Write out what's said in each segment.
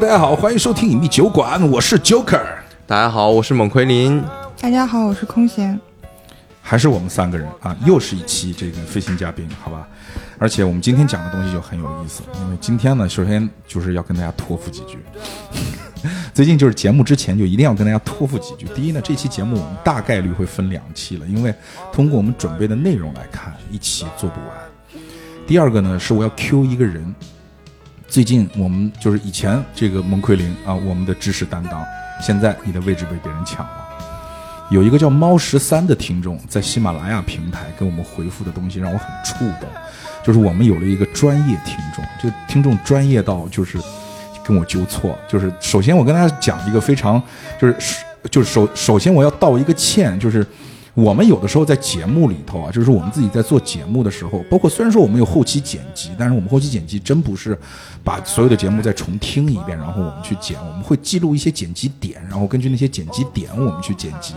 大家好，欢迎收听隐秘酒馆，我是 Joker，大家好，我是猛奎林。大家好，我是空闲。还是我们三个人啊，又是一期这个飞行嘉宾，好吧？而且我们今天讲的东西就很有意思，因为今天呢，首先就是要跟大家托付几句。最近就是节目之前就一定要跟大家托付几句。第一呢，这期节目我们大概率会分两期了，因为通过我们准备的内容来看，一期做不完。第二个呢，是我要 Q 一个人。最近我们就是以前这个蒙奎林啊，我们的知识担当，现在你的位置被别人抢了。有一个叫猫十三的听众在喜马拉雅平台给我们回复的东西让我很触动，就是我们有了一个专业听众，这个听众专业到就是跟我纠错，就是首先我跟大家讲一个非常就是就是首首先我要道一个歉，就是。我们有的时候在节目里头啊，就是我们自己在做节目的时候，包括虽然说我们有后期剪辑，但是我们后期剪辑真不是把所有的节目再重听一遍，然后我们去剪，我们会记录一些剪辑点，然后根据那些剪辑点我们去剪辑。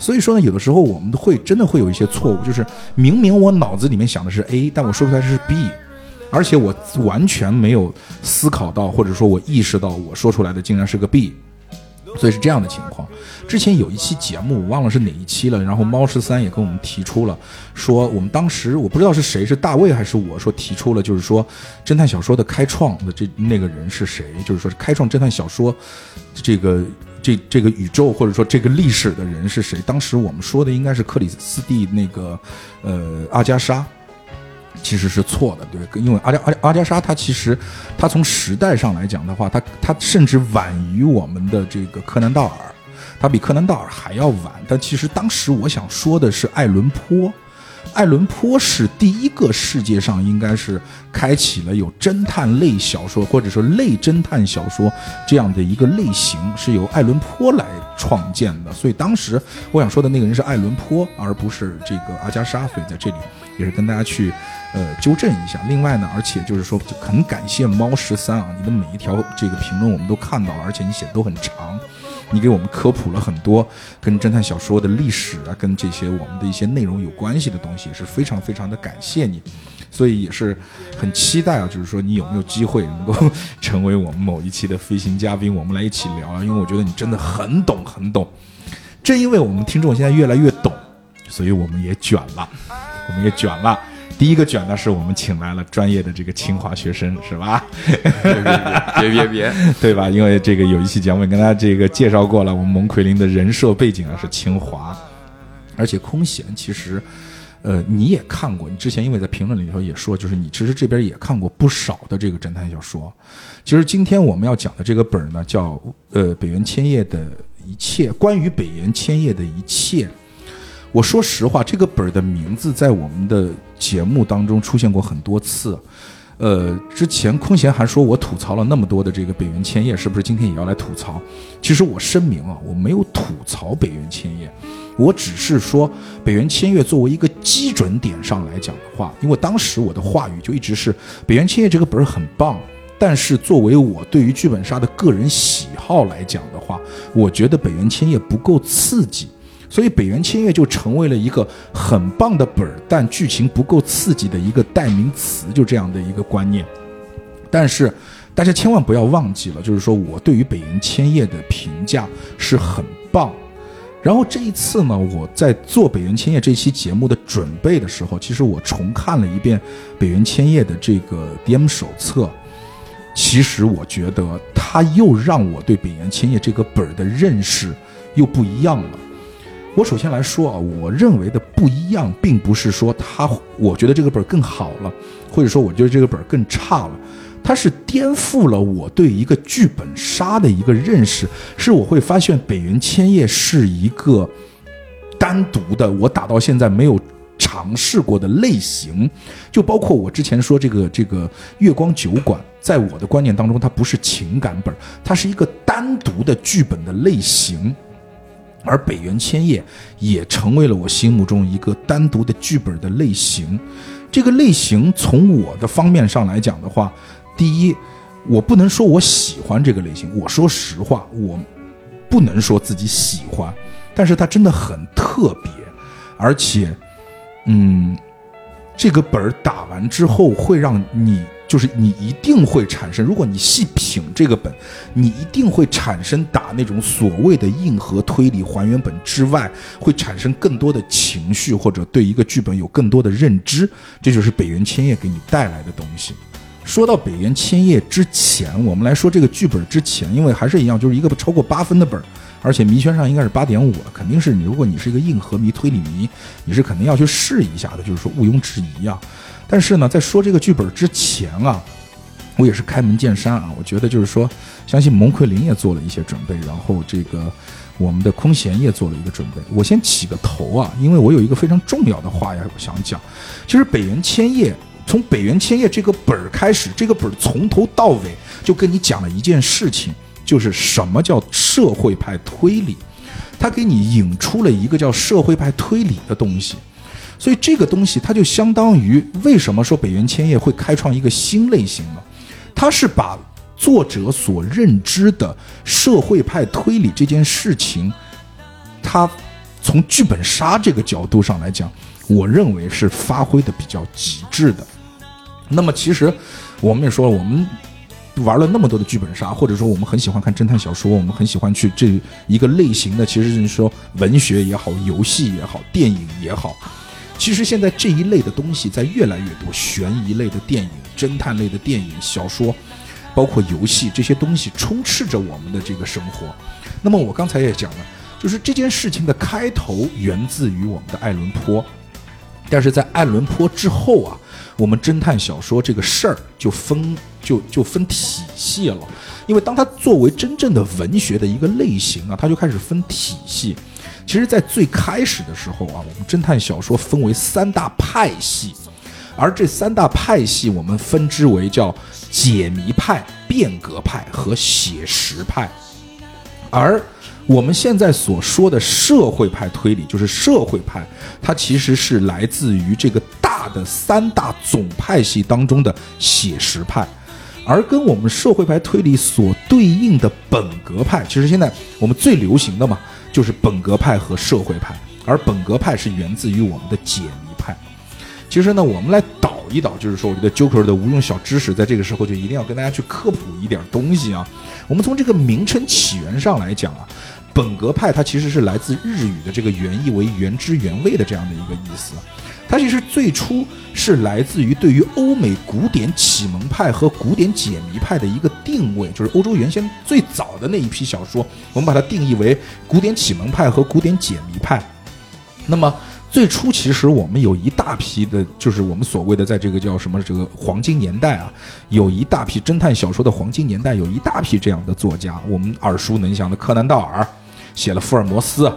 所以说呢，有的时候我们会真的会有一些错误，就是明明我脑子里面想的是 A，但我说出来是 B，而且我完全没有思考到，或者说我意识到我说出来的竟然是个 B。所以是这样的情况。之前有一期节目，我忘了是哪一期了。然后猫十三也跟我们提出了，说我们当时我不知道是谁，是大卫还是我说提出了，就是说侦探小说的开创的这那个人是谁？就是说开创侦探小说这个这这个宇宙或者说这个历史的人是谁？当时我们说的应该是克里斯蒂那个呃阿加莎。其实是错的，对，因为阿加阿阿加莎，他其实他从时代上来讲的话，他他甚至晚于我们的这个柯南道尔，他比柯南道尔还要晚。但其实当时我想说的是爱伦坡，爱伦坡是第一个世界上应该是开启了有侦探类小说或者说类侦探小说这样的一个类型，是由爱伦坡来创建的。所以当时我想说的那个人是爱伦坡，而不是这个阿加莎。所以在这里也是跟大家去。呃，纠正一下。另外呢，而且就是说，很感谢猫十三啊，你的每一条这个评论我们都看到了，而且你写的都很长，你给我们科普了很多跟侦探小说的历史啊，跟这些我们的一些内容有关系的东西，也是非常非常的感谢你。所以也是很期待啊，就是说你有没有机会能够 成为我们某一期的飞行嘉宾，我们来一起聊啊，因为我觉得你真的很懂很懂。正因为我们听众现在越来越懂，所以我们也卷了，我们也卷了。第一个卷呢是我们请来了专业的这个清华学生，是吧？别别别，对吧？因为这个有一期节目跟大家这个介绍过了，我们蒙奎林的人设背景啊是清华，而且空闲其实，呃，你也看过，你之前因为在评论里头也说，就是你其实这边也看过不少的这个侦探小说。其实今天我们要讲的这个本呢，叫呃北原千叶的一切，关于北原千叶的一切。我说实话，这个本儿的名字在我们的节目当中出现过很多次，呃，之前空闲还说我吐槽了那么多的这个北原千叶，是不是今天也要来吐槽？其实我声明啊，我没有吐槽北原千叶，我只是说北原千叶作为一个基准点上来讲的话，因为当时我的话语就一直是北原千叶这个本儿很棒，但是作为我对于剧本杀的个人喜好来讲的话，我觉得北原千叶不够刺激。所以北原千叶就成为了一个很棒的本儿，但剧情不够刺激的一个代名词，就这样的一个观念。但是大家千万不要忘记了，就是说我对于北原千叶的评价是很棒。然后这一次呢，我在做北原千叶这期节目的准备的时候，其实我重看了一遍北原千叶的这个 DM 手册，其实我觉得他又让我对北原千叶这个本儿的认识又不一样了。我首先来说啊，我认为的不一样，并不是说他，我觉得这个本更好了，或者说我觉得这个本更差了，它是颠覆了我对一个剧本杀的一个认识，是我会发现北原千叶是一个单独的，我打到现在没有尝试过的类型，就包括我之前说这个这个月光酒馆，在我的观念当中，它不是情感本，它是一个单独的剧本的类型。而北原千叶也成为了我心目中一个单独的剧本的类型。这个类型从我的方面上来讲的话，第一，我不能说我喜欢这个类型，我说实话，我不能说自己喜欢，但是它真的很特别，而且，嗯，这个本儿打完之后会让你。就是你一定会产生，如果你细品这个本，你一定会产生打那种所谓的硬核推理还原本之外，会产生更多的情绪，或者对一个剧本有更多的认知。这就是北原千叶给你带来的东西。说到北原千叶之前，我们来说这个剧本之前，因为还是一样，就是一个不超过八分的本，而且迷圈上应该是八点五了，肯定是你。如果你是一个硬核迷、推理迷，你是肯定要去试一下的，就是说毋庸置疑啊。但是呢，在说这个剧本之前啊，我也是开门见山啊。我觉得就是说，相信蒙奎林也做了一些准备，然后这个我们的空闲也做了一个准备。我先起个头啊，因为我有一个非常重要的话要想讲。其实北原千叶从北原千叶这个本儿开始，这个本儿从头到尾就跟你讲了一件事情，就是什么叫社会派推理，他给你引出了一个叫社会派推理的东西。所以这个东西，它就相当于为什么说北原千叶会开创一个新类型呢？它是把作者所认知的社会派推理这件事情，它从剧本杀这个角度上来讲，我认为是发挥的比较极致的。那么其实我们也说了，我们玩了那么多的剧本杀，或者说我们很喜欢看侦探小说，我们很喜欢去这一个类型的，其实是说文学也好，游戏也好，电影也好。其实现在这一类的东西在越来越多，悬疑类的电影、侦探类的电影、小说，包括游戏这些东西充斥着我们的这个生活。那么我刚才也讲了，就是这件事情的开头源自于我们的爱伦坡，但是在爱伦坡之后啊，我们侦探小说这个事儿就分就就分体系了，因为当它作为真正的文学的一个类型啊，它就开始分体系。其实，在最开始的时候啊，我们侦探小说分为三大派系，而这三大派系我们分之为叫解谜派、变革派和写实派。而我们现在所说的社会派推理，就是社会派，它其实是来自于这个大的三大总派系当中的写实派，而跟我们社会派推理所对应的本格派，其实现在我们最流行的嘛。就是本格派和社会派，而本格派是源自于我们的解谜派。其实呢，我们来倒一倒，就是说，我觉得 Joker 的无用小知识，在这个时候就一定要跟大家去科普一点东西啊。我们从这个名称起源上来讲啊，本格派它其实是来自日语的这个原意为原汁原味的这样的一个意思。它其实最初是来自于对于欧美古典启蒙派和古典解谜派的一个定位，就是欧洲原先最早的那一批小说，我们把它定义为古典启蒙派和古典解谜派。那么最初其实我们有一大批的，就是我们所谓的在这个叫什么这个黄金年代啊，有一大批侦探小说的黄金年代，有一大批这样的作家，我们耳熟能详的柯南道尔写了福尔摩斯，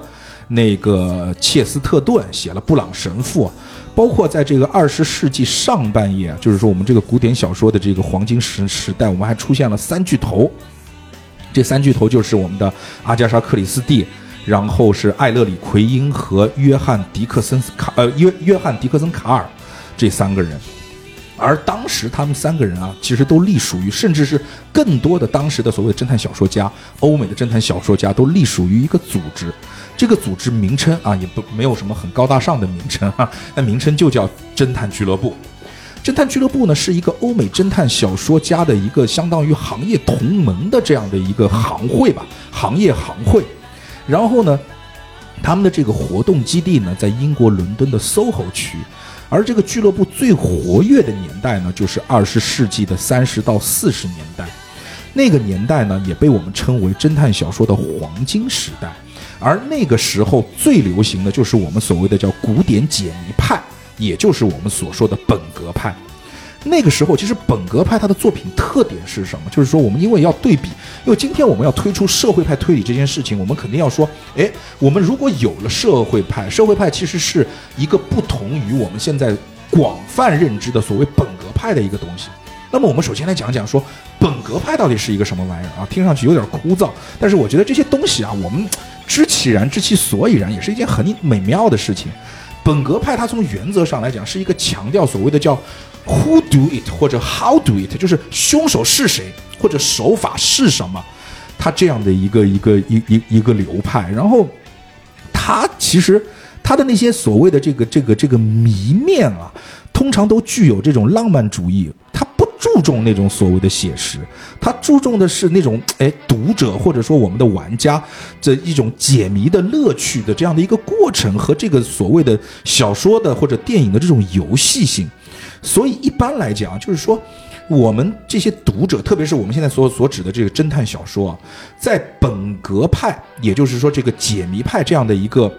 那个切斯特顿写了布朗神父。包括在这个二十世纪上半叶，就是说我们这个古典小说的这个黄金时时代，我们还出现了三巨头。这三巨头就是我们的阿加莎·克里斯蒂，然后是艾勒里·奎因和约翰·迪克森斯卡，呃，约约翰·迪克森卡尔这三个人。而当时他们三个人啊，其实都隶属于，甚至是更多的当时的所谓侦探小说家，欧美的侦探小说家都隶属于一个组织。这个组织名称啊，也不没有什么很高大上的名称哈，那名称就叫侦探俱乐部。侦探俱乐部呢，是一个欧美侦探小说家的一个相当于行业同盟的这样的一个行会吧，行业行会。然后呢，他们的这个活动基地呢，在英国伦敦的 SOHO 区。而这个俱乐部最活跃的年代呢，就是二十世纪的三十到四十年代。那个年代呢，也被我们称为侦探小说的黄金时代。而那个时候最流行的就是我们所谓的叫古典解谜派，也就是我们所说的本格派。那个时候其实本格派它的作品特点是什么？就是说我们因为要对比，因为今天我们要推出社会派推理这件事情，我们肯定要说，哎，我们如果有了社会派，社会派其实是一个不同于我们现在广泛认知的所谓本格派的一个东西。那么我们首先来讲讲说本格派到底是一个什么玩意儿啊？听上去有点枯燥，但是我觉得这些东西啊，我们知其然，知其所以然，也是一件很美妙的事情。本格派它从原则上来讲是一个强调所谓的叫 “who do it” 或者 “how do it”，就是凶手是谁或者手法是什么，它这样的一个一个一一一个流派。然后它其实它的那些所谓的这个这个这个谜面啊，通常都具有这种浪漫主义，它注重那种所谓的写实，他注重的是那种哎读者或者说我们的玩家这一种解谜的乐趣的这样的一个过程和这个所谓的小说的或者电影的这种游戏性。所以一般来讲，就是说我们这些读者，特别是我们现在所所指的这个侦探小说啊，在本格派，也就是说这个解谜派这样的一个。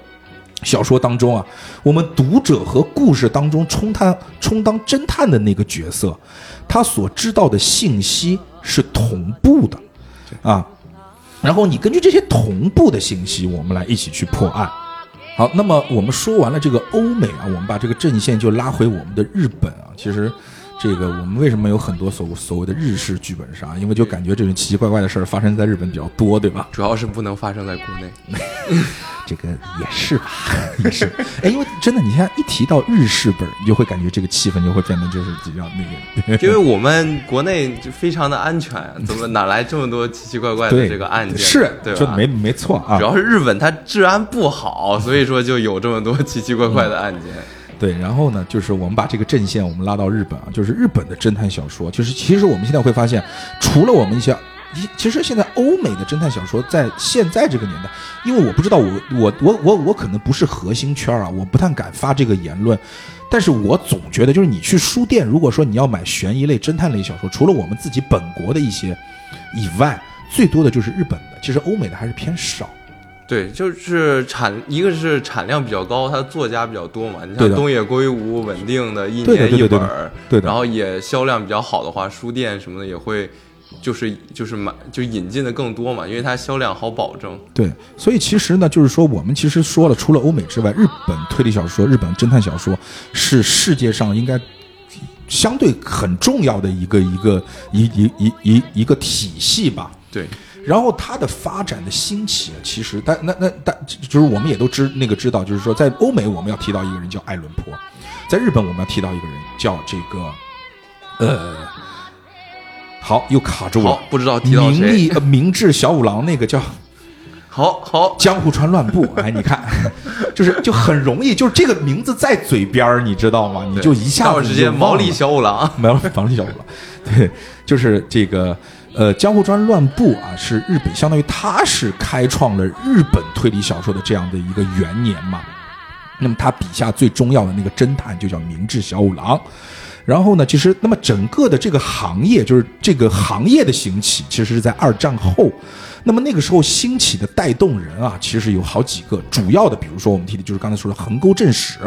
小说当中啊，我们读者和故事当中充当充当侦探的那个角色，他所知道的信息是同步的，啊，然后你根据这些同步的信息，我们来一起去破案。好，那么我们说完了这个欧美啊，我们把这个阵线就拉回我们的日本啊，其实。这个我们为什么有很多所所谓的日式剧本杀？因为就感觉这种奇奇怪怪的事儿发生在日本比较多，对吧？主要是不能发生在国内。这个也是吧，也是。哎，因为真的，你像一提到日式本，你就会感觉这个气氛就会变得就是比较那个。因为我们国内就非常的安全，怎么哪来这么多奇奇怪怪的这个案件？是，对吧？没没错啊。主要是日本它治安不好，所以说就有这么多奇奇怪怪的案件。对，然后呢，就是我们把这个阵线我们拉到日本啊，就是日本的侦探小说，就是其实我们现在会发现，除了我们一些，其实现在欧美的侦探小说在现在这个年代，因为我不知道我我我我我可能不是核心圈啊，我不太敢发这个言论，但是我总觉得就是你去书店，如果说你要买悬疑类、侦探类小说，除了我们自己本国的一些以外，最多的就是日本的，其实欧美的还是偏少。对，就是产，一个是产量比较高，它作家比较多嘛。你像东野圭吾，稳定的一年一本儿，对然后也销量比较好的话，书店什么的也会，就是就是买就引进的更多嘛，因为它销量好保证。对，所以其实呢，就是说我们其实说了，除了欧美之外，日本推理小说、日本侦探小说是世界上应该相对很重要的一个一个一一一一一个体系吧。对。然后它的发展的兴起，其实但那那但就是我们也都知那个知道，就是说在欧美我们要提到一个人叫爱伦坡，在日本我们要提到一个人叫这个，呃，好又卡住了，不知道提到谁？明利明治小五郎那个叫，好好江户川乱步，哎，你看，就是就很容易，就是这个名字在嘴边儿，你知道吗？你就一下子直接毛利小五郎，毛毛利小五郎，对，就是这个。呃，江户川乱步啊，是日本相当于他是开创了日本推理小说的这样的一个元年嘛。那么他笔下最重要的那个侦探就叫明智小五郎。然后呢，其实那么整个的这个行业，就是这个行业的兴起，其实是在二战后。那么那个时候兴起的带动人啊，其实有好几个主要的，比如说我们提的就是刚才说的横沟正史。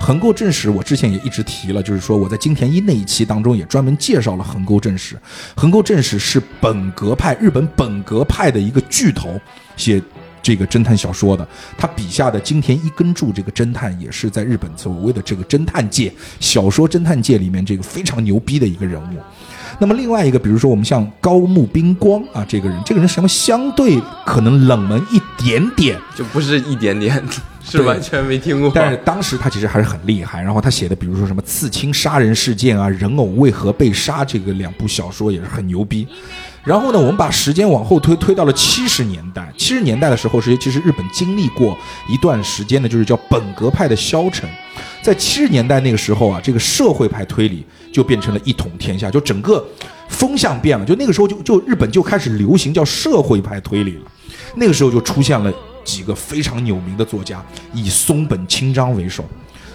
横沟正史，我之前也一直提了，就是说我在金田一那一期当中也专门介绍了横沟正史。横沟正史是本格派日本本格派的一个巨头，写这个侦探小说的。他笔下的金田一根柱这个侦探，也是在日本所谓的这个侦探界小说侦探界里面这个非常牛逼的一个人物。那么另外一个，比如说我们像高木冰光啊，这个人，这个人什么相对可能冷门一点点，就不是一点点。是完全没听过，但是当时他其实还是很厉害。然后他写的，比如说什么刺青杀人事件啊，人偶为何被杀，这个两部小说也是很牛逼。然后呢，我们把时间往后推，推到了七十年代。七十年代的时候，是其实日本经历过一段时间呢，就是叫本格派的消沉。在七十年代那个时候啊，这个社会派推理就变成了一统天下，就整个风向变了。就那个时候，就就日本就开始流行叫社会派推理了。那个时候就出现了。几个非常有名的作家，以松本清张为首。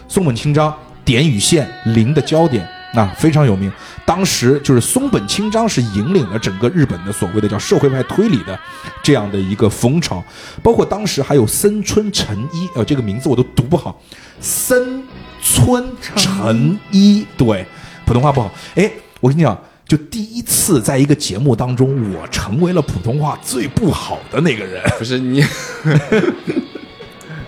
松本清张，点与线，零的焦点，那非常有名。当时就是松本清张是引领了整个日本的所谓的叫社会派推理的这样的一个风潮。包括当时还有森村诚一，呃，这个名字我都读不好。森村诚一，对，普通话不好。哎，我跟你讲。就第一次在一个节目当中，我成为了普通话最不好的那个人。不是你，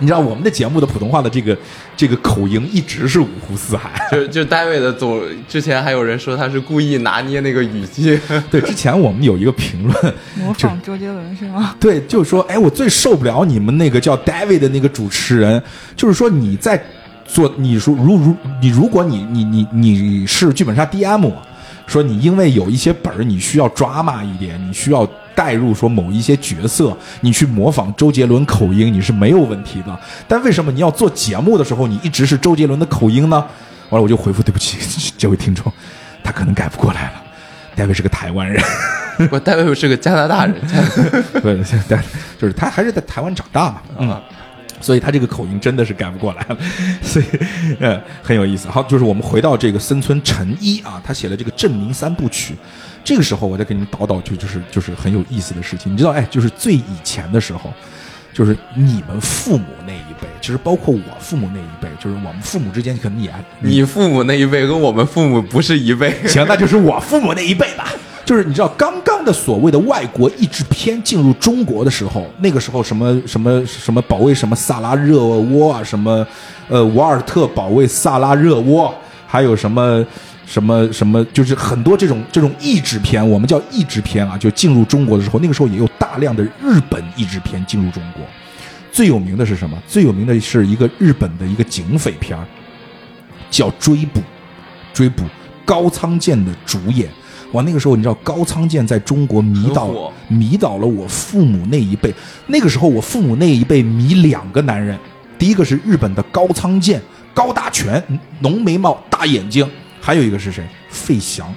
你知道我们的节目的普通话的这个这个口音一直是五湖四海。就就单位的总之前还有人说他是故意拿捏那个语气。对，之前我们有一个评论，模仿周杰伦是吗？对，就是说，哎，我最受不了你们那个叫 David 的那个主持人，就是说你在做，你说如如你如果你你你你是剧本杀 DM，说你因为有一些本儿你需要抓马一点，你需要。带入说某一些角色，你去模仿周杰伦口音，你是没有问题的。但为什么你要做节目的时候，你一直是周杰伦的口音呢？完了，我就回复对不起这位听众，他可能改不过来了。戴维是个台湾人，我戴维是个加拿大人，不是，就是他还是在台湾长大嘛，嗯，所以他这个口音真的是改不过来了，所以呃很有意思。好，就是我们回到这个森村诚一啊，他写了这个证明三部曲。这个时候，我再给你们倒倒，就就是就是很有意思的事情。你知道，哎，就是最以前的时候，就是你们父母那一辈，其实包括我父母那一辈，就是我们父母之间可能也……你父母那一辈跟我们父母不是一辈，行，那就是我父母那一辈吧。就是你知道，刚刚的所谓的外国译制片进入中国的时候，那个时候什么什么什么保卫什么萨拉热窝啊，什么呃瓦尔特保卫萨拉热窝，还有什么。什么什么，就是很多这种这种译制片，我们叫译制片啊，就进入中国的时候，那个时候也有大量的日本译制片进入中国。最有名的是什么？最有名的是一个日本的一个警匪片叫《追捕》，追捕高仓健的主演。哇，那个时候你知道高仓健在中国迷倒迷倒了我父母那一辈。那个时候我父母那一辈迷两个男人，第一个是日本的高仓健，高大全，浓眉毛，大眼睛。还有一个是谁？费翔，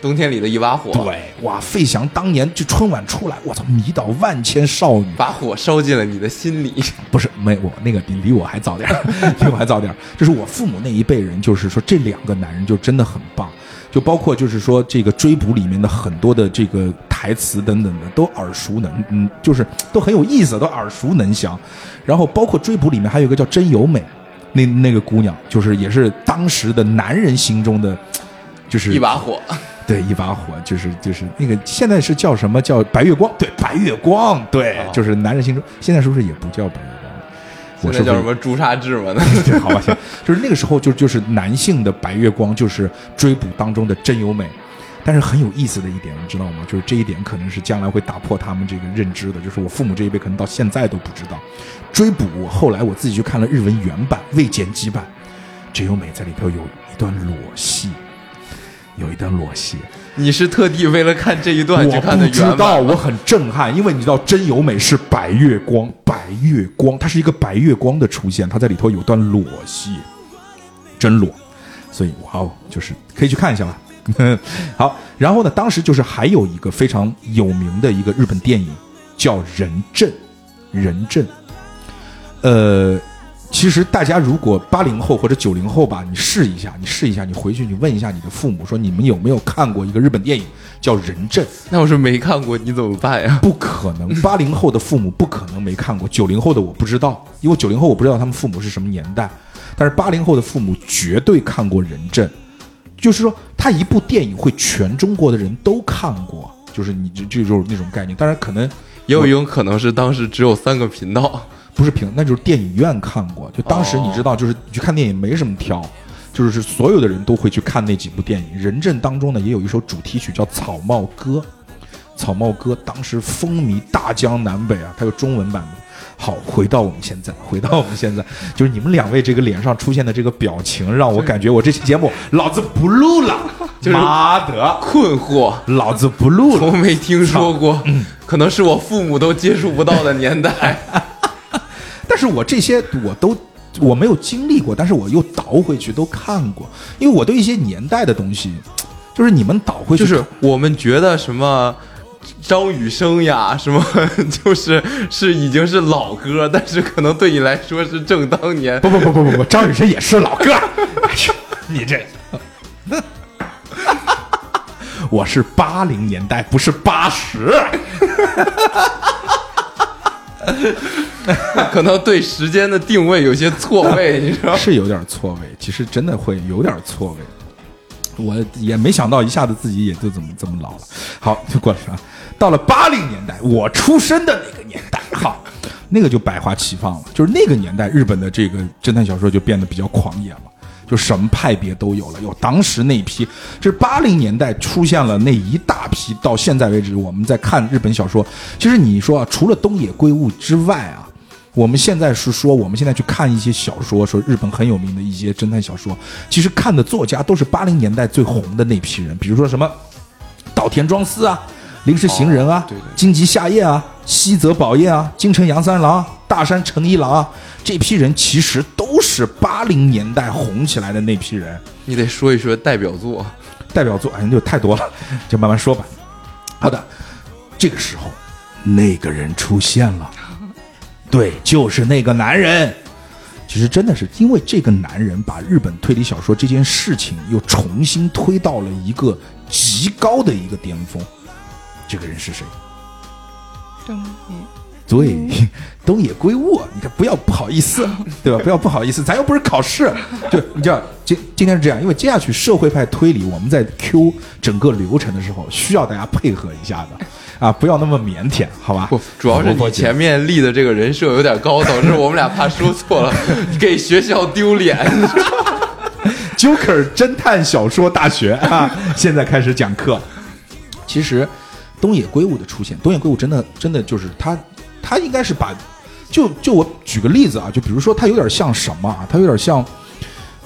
冬天里的一把火。对，哇，费翔当年就春晚出来，我操，迷倒万千少女，把火烧进了你的心里。不是，没我那个比离我还早点比 我还早点就是我父母那一辈人，就是说这两个男人就真的很棒，就包括就是说这个追捕里面的很多的这个台词等等的都耳熟能，嗯，就是都很有意思，都耳熟能详。然后包括追捕里面还有一个叫真由美。那那个姑娘就是也是当时的男人心中的，就是一把火，对，一把火，就是就是那个现在是叫什么叫白月光？对，白月光，对，就是男人心中现在是不是也不叫白月光？我是叫什么朱砂痣吗？好吧，行，就是那个时候就就是男性的白月光，就是追捕当中的真由美。但是很有意思的一点，你知道吗？就是这一点可能是将来会打破他们这个认知的，就是我父母这一辈可能到现在都不知道。追捕后来我自己去看了日文原版未剪辑版，真由美在里头有一段裸戏，有一段裸戏。你是特地为了看这一段去看的原版？我知道，我很震撼，因为你知道真由美是白月光，白月光，它是一个白月光的出现，它在里头有段裸戏，真裸，所以哇哦，就是可以去看一下吧。好，然后呢？当时就是还有一个非常有名的一个日本电影，叫《人证》。人证，呃，其实大家如果八零后或者九零后吧，你试一下，你试一下，你回去你问一下你的父母，说你们有没有看过一个日本电影叫《人证》？那我是没看过，你怎么办呀？不可能，八零后的父母不可能没看过，九零后的我不知道，因为九零后我不知道他们父母是什么年代，但是八零后的父母绝对看过《人证》。就是说，他一部电影会全中国的人都看过，就是你这这就是那种概念。当然，可能也有一种可能是当时只有三个频道，不是平，那就是电影院看过。就当时你知道，就是你去看电影没什么挑，就是所有的人都会去看那几部电影。《人证》当中呢，也有一首主题曲叫《草帽歌》，《草帽歌》当时风靡大江南北啊，它有中文版的。好，回到我们现在，回到我们现在，就是你们两位这个脸上出现的这个表情，让我感觉我这期节目老子不录了。妈的，困惑，老子不录了。从没听说过，可能是我父母都接触不到的年代。但是我这些我都我没有经历过，但是我又倒回去都看过，因为我对一些年代的东西，就是你们倒回去，就是我们觉得什么。张雨生呀，什么 就是是已经是老歌，但是可能对你来说是正当年。不不不不不不，张雨生也是老歌。哎呦，你这，我是八零年代，不是八十。可能对时间的定位有些错位，你知道是有点错位，其实真的会有点错位。我也没想到一下子自己也就怎么这么老了。好，就过来啊。到了八零年代，我出生的那个年代，好，那个就百花齐放了。就是那个年代，日本的这个侦探小说就变得比较狂野了，就什么派别都有了。有当时那批，这是八零年代出现了那一大批，到现在为止，我们在看日本小说。其实你说啊，除了东野圭吾之外啊，我们现在是说，我们现在去看一些小说，说日本很有名的一些侦探小说，其实看的作家都是八零年代最红的那批人，比如说什么 岛田庄司啊。临时行人啊，对对荆棘夏夜啊，西泽保彦啊，京城杨三郎啊，大山诚一郎啊，这批人其实都是八零年代红起来的那批人。你得说一说代表作。代表作哎，就太多了，就慢慢说吧。好的，这个时候，那个人出现了，对，就是那个男人。其实真的是因为这个男人，把日本推理小说这件事情又重新推到了一个极高的一个巅峰。这个人是谁？东野对，东野圭吾，你看不要不好意思，对吧？不要不好意思，咱又不是考试。就你知道，今今天是这样，因为接下去社会派推理，我们在 Q 整个流程的时候，需要大家配合一下的啊，不要那么腼腆，好吧？不，主要是你前面立的这个人设有点高，导致我们俩怕说错了，给学校丢脸。Joker 侦探小说大学啊，现在开始讲课。其实，东野圭吾的出现，东野圭吾真的真的就是他，他应该是把，就就我举个例子啊，就比如说他有点像什么啊？他有点像，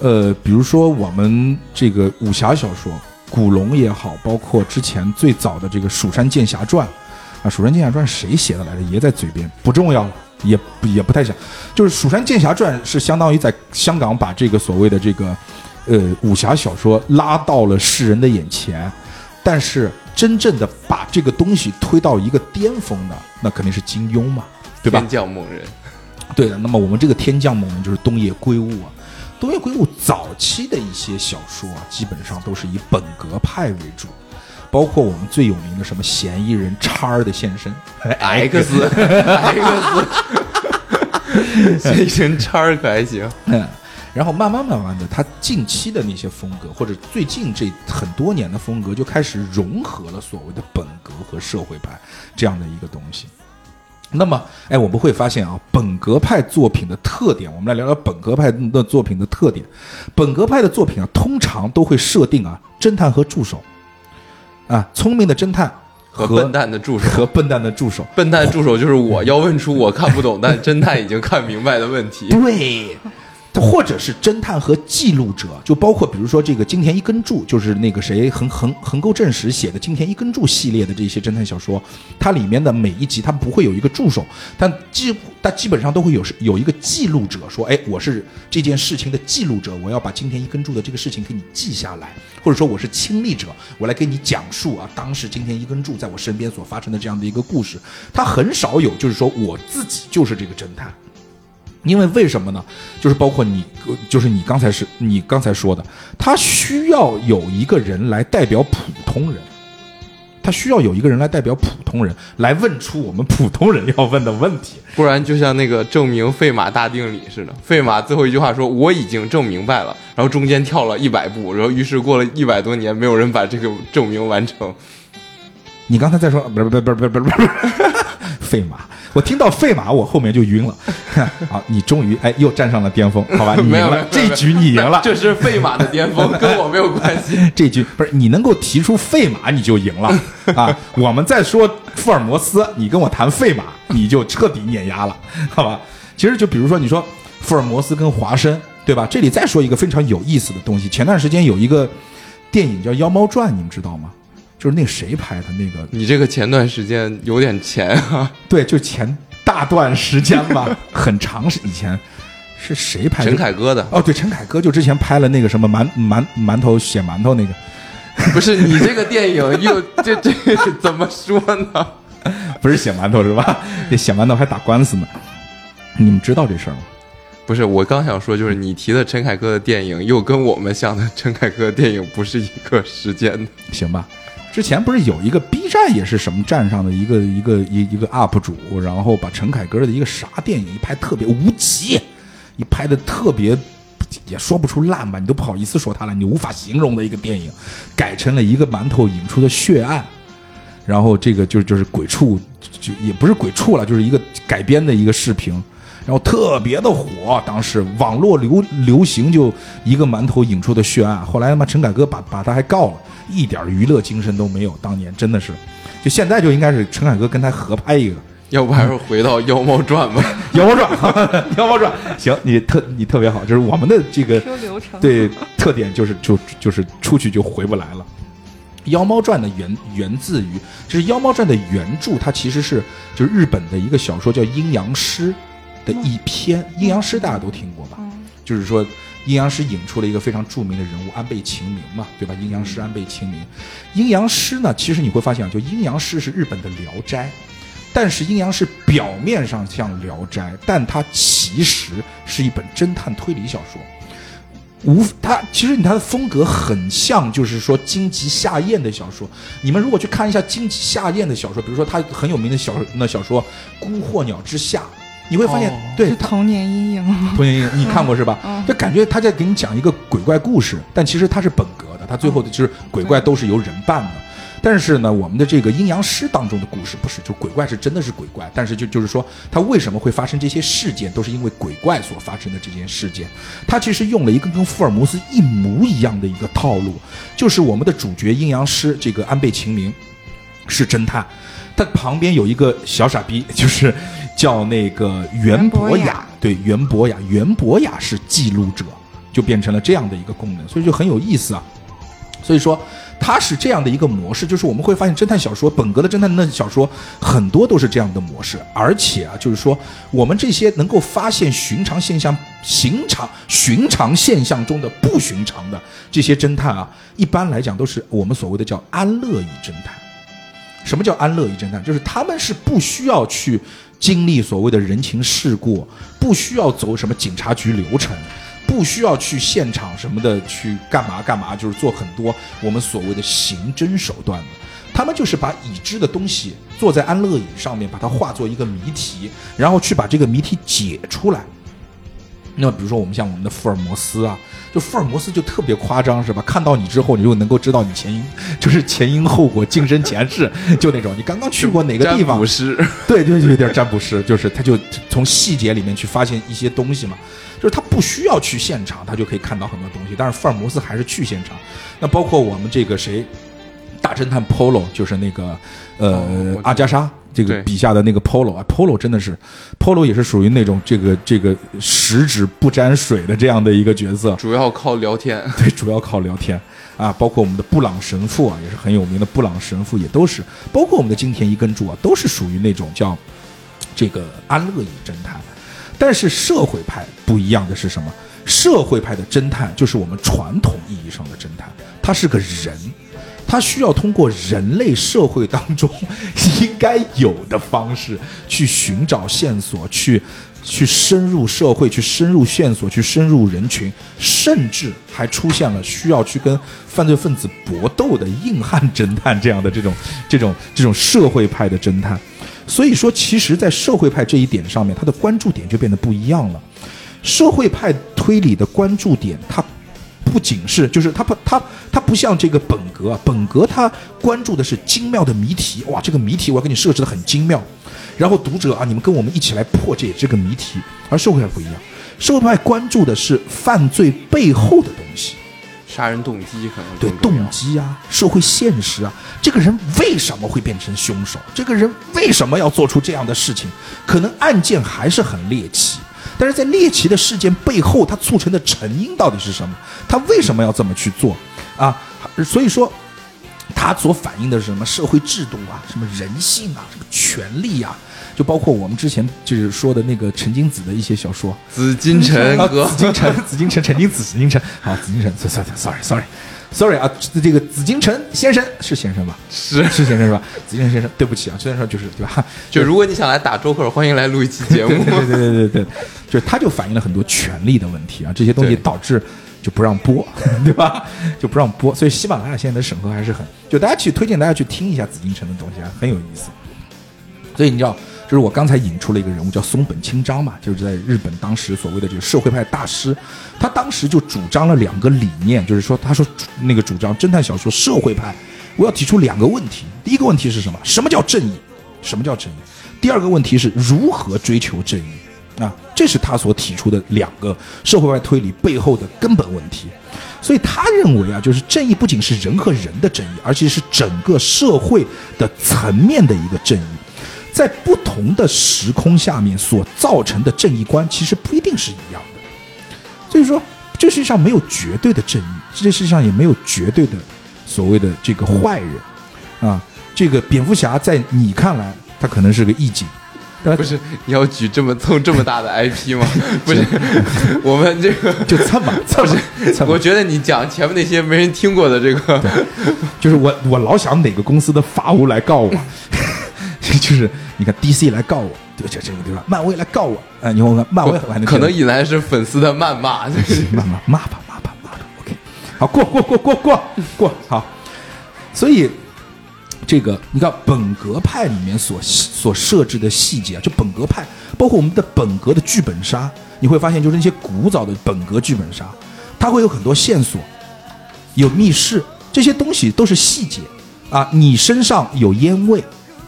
呃，比如说我们这个武侠小说，古龙也好，包括之前最早的这个《蜀山剑侠传》啊，《蜀山剑侠传》谁写的来着？也在嘴边，不重要了。也不也不太想，就是《蜀山剑侠传》是相当于在香港把这个所谓的这个呃武侠小说拉到了世人的眼前，但是真正的把这个东西推到一个巅峰的，那肯定是金庸嘛，对吧天？降猛人，对的。那么我们这个天降猛人就是东野圭吾啊，东野圭吾早期的一些小说啊，基本上都是以本格派为主。包括我们最有名的什么嫌疑人叉儿的现身 X X，这人叉儿可还行。嗯，然后慢慢慢慢的，他近期的那些风格，或者最近这很多年的风格，就开始融合了所谓的本格和社会派这样的一个东西。那么，哎，我们会发现啊，本格派作品的特点，我们来聊聊本格派的作品的特点。本格派的作品啊，通常都会设定啊，侦探和助手，啊，聪明的侦探和笨蛋的助手，和笨蛋的助手，笨蛋助手就是我，要问出我看不懂但侦探已经看明白的问题。对，或者是侦探和记录者，就包括比如说这个金田一根柱，就是那个谁横横横沟正史写的金田一根柱系列的这些侦探小说，它里面的每一集它不会有一个助手，但基它基本上都会有有一个记录者说，哎，我是这件事情的记录者，我要把金田一根柱的这个事情给你记下来，或者说我是亲历者，我来给你讲述啊，当时金田一根柱在我身边所发生的这样的一个故事，它很少有就是说我自己就是这个侦探。因为为什么呢？就是包括你，呃就是你刚才是你刚才说的，他需要有一个人来代表普通人，他需要有一个人来代表普通人，来问出我们普通人要问的问题。不然就像那个证明费马大定理似的，费马最后一句话说我已经证明白了，然后中间跳了一百步，然后于是过了一百多年，没有人把这个证明完成。你刚才在说，不是不是不是不是不是不是，费马，我听到费马，我后面就晕了。好，你终于哎又站上了巅峰，好吧？你赢了，没有没有这局你赢了。这是费马的巅峰，跟我没有关系。这局不是你能够提出费马，你就赢了啊！我们再说福尔摩斯，你跟我谈费马，你就彻底碾压了，好吧？其实就比如说你说福尔摩斯跟华生，对吧？这里再说一个非常有意思的东西，前段时间有一个电影叫《妖猫传》，你们知道吗？就是那谁拍的那个，你这个前段时间有点钱啊，对，就前大段时间吧，很长是以前是谁拍的？陈凯歌的，哦，对，陈凯歌就之前拍了那个什么馒馒馒头写馒头那个，不是你这个 电影又这这怎么说呢？不是写馒头是吧？这写馒头还打官司呢。你们知道这事儿吗？不是，我刚想说，就是你提的陈凯歌的电影，又跟我们想的陈凯歌的电影不是一个时间的。行吧，之前不是有一个 B 站也是什么站上的一个一个一一个 UP 主，然后把陈凯歌的一个啥电影一拍特别无极，一拍的特别也说不出烂吧，你都不好意思说他了，你无法形容的一个电影，改成了一个馒头引出的血案。然后这个就就是鬼畜，就也不是鬼畜了，就是一个改编的一个视频，然后特别的火，当时网络流流行就一个馒头引出的血案，后来他妈陈凯歌把把他还告了，一点娱乐精神都没有，当年真的是，就现在就应该是陈凯歌跟他合拍一个。要不还是回到《妖猫传》吧。妖猫传，妖猫传，行，你特你特别好，就是我们的这个对特点就是就就是出去就回不来了。《妖猫传》的源源自于，就是《妖猫传》的原著，它其实是就是日本的一个小说叫《阴阳师》的一篇，《阴阳师》大家都听过吧？嗯就是说阴阳师引出了一个非常著名的人物安倍晴明嘛，对吧？阴阳师安倍晴明，阴阳师呢，其实你会发现啊，就阴阳师是日本的《聊斋》，但是阴阳师表面上像《聊斋》，但它其实是一本侦探推理小说。无，它其实你它的风格很像，就是说荆棘夏彦的小说。你们如果去看一下荆棘夏彦的小说，比如说他很有名的小那小说《孤鹤鸟之下》，你会发现，哦对是童年阴影吗？童年阴影，你看过是吧？嗯就感觉他在给你讲一个鬼怪故事，但其实他是本格的，他最后的就是鬼怪都是由人扮的。但是呢，我们的这个阴阳师当中的故事不是，就鬼怪是真的是鬼怪，但是就就是说，它为什么会发生这些事件，都是因为鬼怪所发生的这件事件。它其实用了一个跟福尔摩斯一模一样的一个套路，就是我们的主角阴阳师这个安倍晴明是侦探，他旁边有一个小傻逼，就是叫那个袁博雅对，袁博雅，袁博雅是记录者，就变成了这样的一个功能，所以就很有意思啊。所以说，它是这样的一个模式，就是我们会发现侦探小说本格的侦探的小说很多都是这样的模式，而且啊，就是说我们这些能够发现寻常现象、寻常寻常现象中的不寻常的这些侦探啊，一般来讲都是我们所谓的叫安乐椅侦探。什么叫安乐椅侦探？就是他们是不需要去经历所谓的人情世故，不需要走什么警察局流程，不需要去现场什么的去干嘛干嘛，就是做很多我们所谓的刑侦手段的。他们就是把已知的东西坐在安乐椅上面，把它化作一个谜题，然后去把这个谜题解出来。那比如说我们像我们的福尔摩斯啊，就福尔摩斯就特别夸张是吧？看到你之后，你就能够知道你前因，就是前因后果、今生前世，就那种你刚刚去过哪个地方占卜，师，对对，就有点占卜师，就是他就从细节里面去发现一些东西嘛，就是他不需要去现场，他就可以看到很多东西。但是福尔摩斯还是去现场。那包括我们这个谁，大侦探 Polo，就是那个呃、阿加莎这个笔下的那个 Polo 啊，Polo 真的是 Polo 也是属于那种这个这个十指不沾水的这样的一个角色。主要靠聊天。对，主要靠聊天啊，包括我们的布朗神父啊，也是很有名的布朗神父，也都是，包括我们的金田一根柱啊，都是属于那种叫这个安乐椅侦探。但是社会派不一样的是什么？社会派的侦探就是我们传统意义上的侦探，他是个人，他需要通过人类社会当中应该有的方式去寻找线索，去去深入社会，去深入线索，去深入人群，甚至还出现了需要去跟犯罪分子搏斗的硬汉侦探这样的这种这种这种社会派的侦探。所以说，其实，在社会派这一点上面，他的关注点就变得不一样了。社会派推理的关注点，它不仅是就是他不他他不像这个本格啊，本格他关注的是精妙的谜题，哇，这个谜题我要给你设置的很精妙，然后读者啊，你们跟我们一起来破解这个谜题。而社会派不一样，社会派关注的是犯罪背后的东西。杀人动机可能对动机啊，社会现实啊，这个人为什么会变成凶手？这个人为什么要做出这样的事情？可能案件还是很猎奇，但是在猎奇的事件背后，它促成的成因到底是什么？他为什么要这么去做啊？所以说，它所反映的是什么？社会制度啊，什么人性啊，什么权利啊，就包括我们之前就是说的那个陈金子的一些小说，紫禁城啊，哥紫禁城，紫禁城，陈金子，紫禁城，好，紫禁城，sorry，sorry，sorry，sorry 啊，这这个紫禁城先生是先生吧？是。是先生是吧？紫禁城先生，对不起啊，虽然说就是对吧？就如果你想来打周克，欢迎来录一期节目。对对对对对对，就是它就反映了很多权力的问题啊，这些东西导致就不让播，对吧？就不让播，所以喜马拉雅现在的审核还是很，就大家去推荐大家去听一下紫禁城的东西啊，很有意思。所以你知道，就是我刚才引出了一个人物叫松本清张嘛，就是在日本当时所谓的这个社会派大师，他当时就主张了两个理念，就是说，他说那个主张侦探小说社会派我要提出两个问题。第一个问题是什么？什么叫正义？什么叫正义？第二个问题是如何追求正义？啊，这是他所提出的两个社会派推理背后的根本问题。所以他认为啊，就是正义不仅是人和人的正义，而且是整个社会的层面的一个正义。在不同的时空下面所造成的正义观，其实不一定是一样的。所以说，这世界上没有绝对的正义，这世界上也没有绝对的所谓的这个坏人啊。这个蝙蝠侠在你看来，他可能是个义警，不是你要举这么凑这么大的 IP 吗？不是，我们这个 就蹭吧，蹭吧，蹭我觉得你讲前面那些没人听过的这个，就是我我老想哪个公司的法务来告我，就是你看 DC 来告我，对这这个地方？漫威来告我，哎，你看我漫威可能引来是粉丝的谩骂。谩 骂骂吧骂吧骂吧，OK，好过过过过过过好，所以这个你看本格派里面所所设置的细节啊，就本格派，包括我们的本格的剧本杀，你会发现就是那些古早的本格剧本杀，它会有很多线索，有密室，这些东西都是细节啊。你身上有烟味，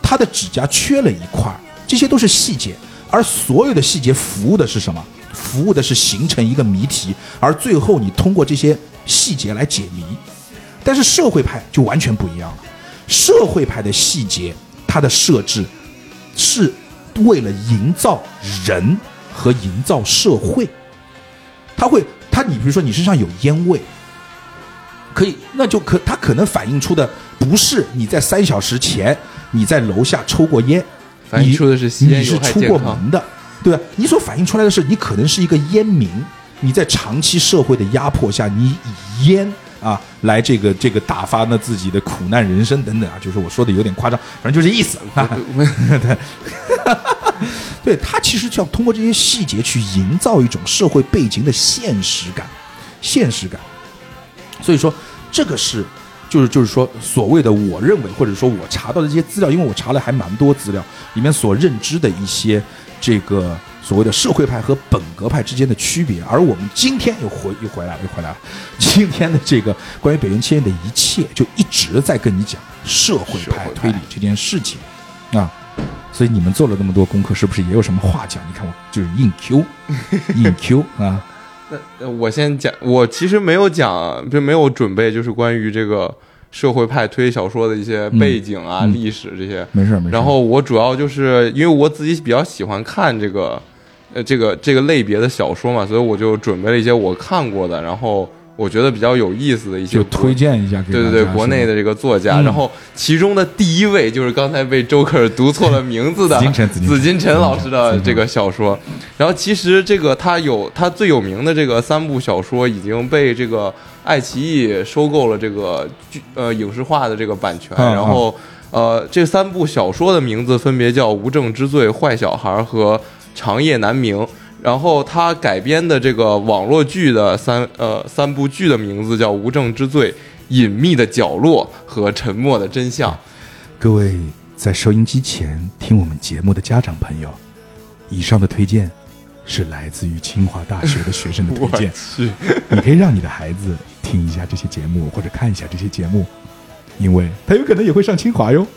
他的指甲缺了一块，这些都是细节。而所有的细节服务的是什么？服务的是形成一个谜题，而最后你通过这些细节来解谜。但是社会派就完全不一样了，社会派的细节，它的设置是为了营造人和营造社会。它会，它你比如说你身上有烟味，可以，那就可它可能反映出的不是你在三小时前你在楼下抽过烟，反映出的是吸烟你是出过门的，对吧？你所反映出来的是你可能是一个烟民，你在长期社会的压迫下，你以烟啊来这个这个打发呢自己的苦难人生等等啊，就是我说的有点夸张，反正就这意思。啊 对 他其实就要通过这些细节去营造一种社会背景的现实感，现实感。所以说，这个是，就是就是说，所谓的我认为或者说我查到的这些资料，因为我查了还蛮多资料，里面所认知的一些这个所谓的社会派和本格派之间的区别，而我们今天又回又回来了又回来了，今天的这个关于北原千叶的一切，就一直在跟你讲社会派推理这件事情啊。所以你们做了那么多功课，是不是也有什么话讲？你看我就是硬 Q，硬 Q 啊。那我先讲，我其实没有讲，就没有准备，就是关于这个社会派推理小说的一些背景啊、嗯历史这些。没事儿没事儿。然后我主要就是因为我自己比较喜欢看这个，呃，这个这个类别的小说嘛，所以我就准备了一些我看过的，然后我觉得比较有意思的一些就推荐一下给对对对，国内的这个作家，嗯。然后其中的第一位就是刚才被周克尔读错了名字的紫金陈。老师的这个小说。然后其实这个他有他最有名的这个三部小说已经被这个爱奇艺收购了这个剧呃影视化的这个版权，嗯。然后呃这三部小说的名字分别叫《无证之罪》《坏小孩》和《长夜难明》。然后他改编的这个网络剧的三呃三部剧的名字叫《无证之罪》《隐秘的角落》和《沉默的真相》。各位在收音机前听我们节目的家长朋友，以上的推荐是来自于清华大学的学生的推荐。是，你可以让你的孩子听一下这些节目，或者看一下这些节目，因为他有可能也会上清华哟。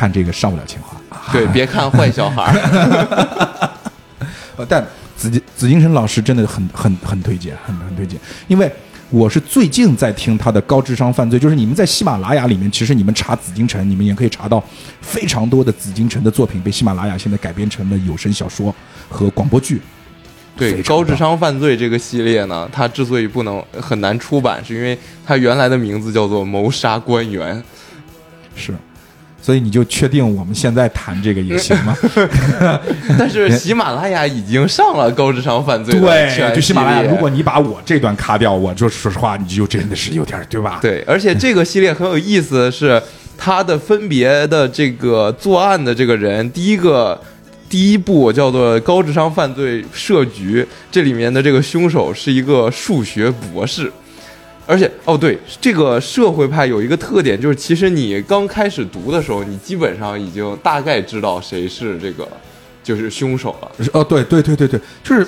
看这个上不了清华，对，别看坏小孩 但紫金紫金陈老师真的很很很推荐，很很推荐，因为我是最近在听他的高智商犯罪，就是你们在喜马拉雅里面，其实你们查紫金城，你们也可以查到非常多的紫金城的作品被喜马拉雅现在改编成了有声小说和广播剧。对高智商犯罪这个系列呢，它之所以不能很难出版，是因为它原来的名字叫做《谋杀官员》。是，所以你就确定我们现在谈这个也行吗？但是喜马拉雅已经上了高智商犯罪对，就喜马拉雅，如果你把我这段卡掉，我就说实话，你就真的是有点儿对吧？，对，而且这个系列很有意思的是，它的分别的这个作案的这个人，第一个第一部叫做高智商犯罪设局，这里面的这个凶手是一个数学博士。而且哦，对，这个社会派有一个特点，就是其实你刚开始读的时候，你基本上已经大概知道谁是这个就是凶手了。哦，对对对对对，就是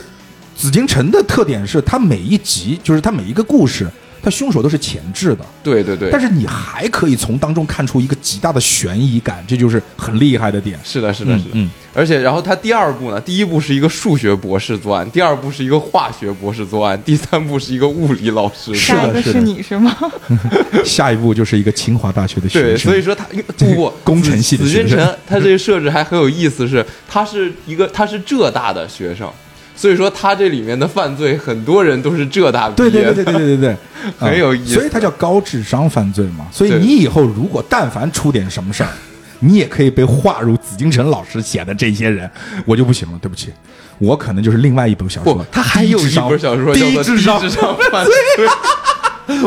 紫禁城的特点是，它每一集就是它每一个故事，他凶手都是前置的，对对对，但是你还可以从当中看出一个极大的悬疑感，这就是很厉害的点。是的，是的，是的。嗯，而且，然后他第二部呢，第一部是一个数学博士作案，第二部是一个化学博士作案，第三部是一个物理老师。是的是你是吗？下一步就是一个清华大学的学对，生，所以说他不不 工程系的紫学生紫他这个设置还很有意思是，他是一个他是浙大的学生，所以说他这里面的犯罪很多人都是浙大毕对业的。对对对对对对对，很有意思啊所以他叫高智商犯罪嘛。所以你以后如果但凡出点什么事儿，你也可以被划入紫金城老师写的这些人，我就不行了，对不起，我可能就是另外一本小说不，，他还有一本小说叫做《低智商 犯罪》。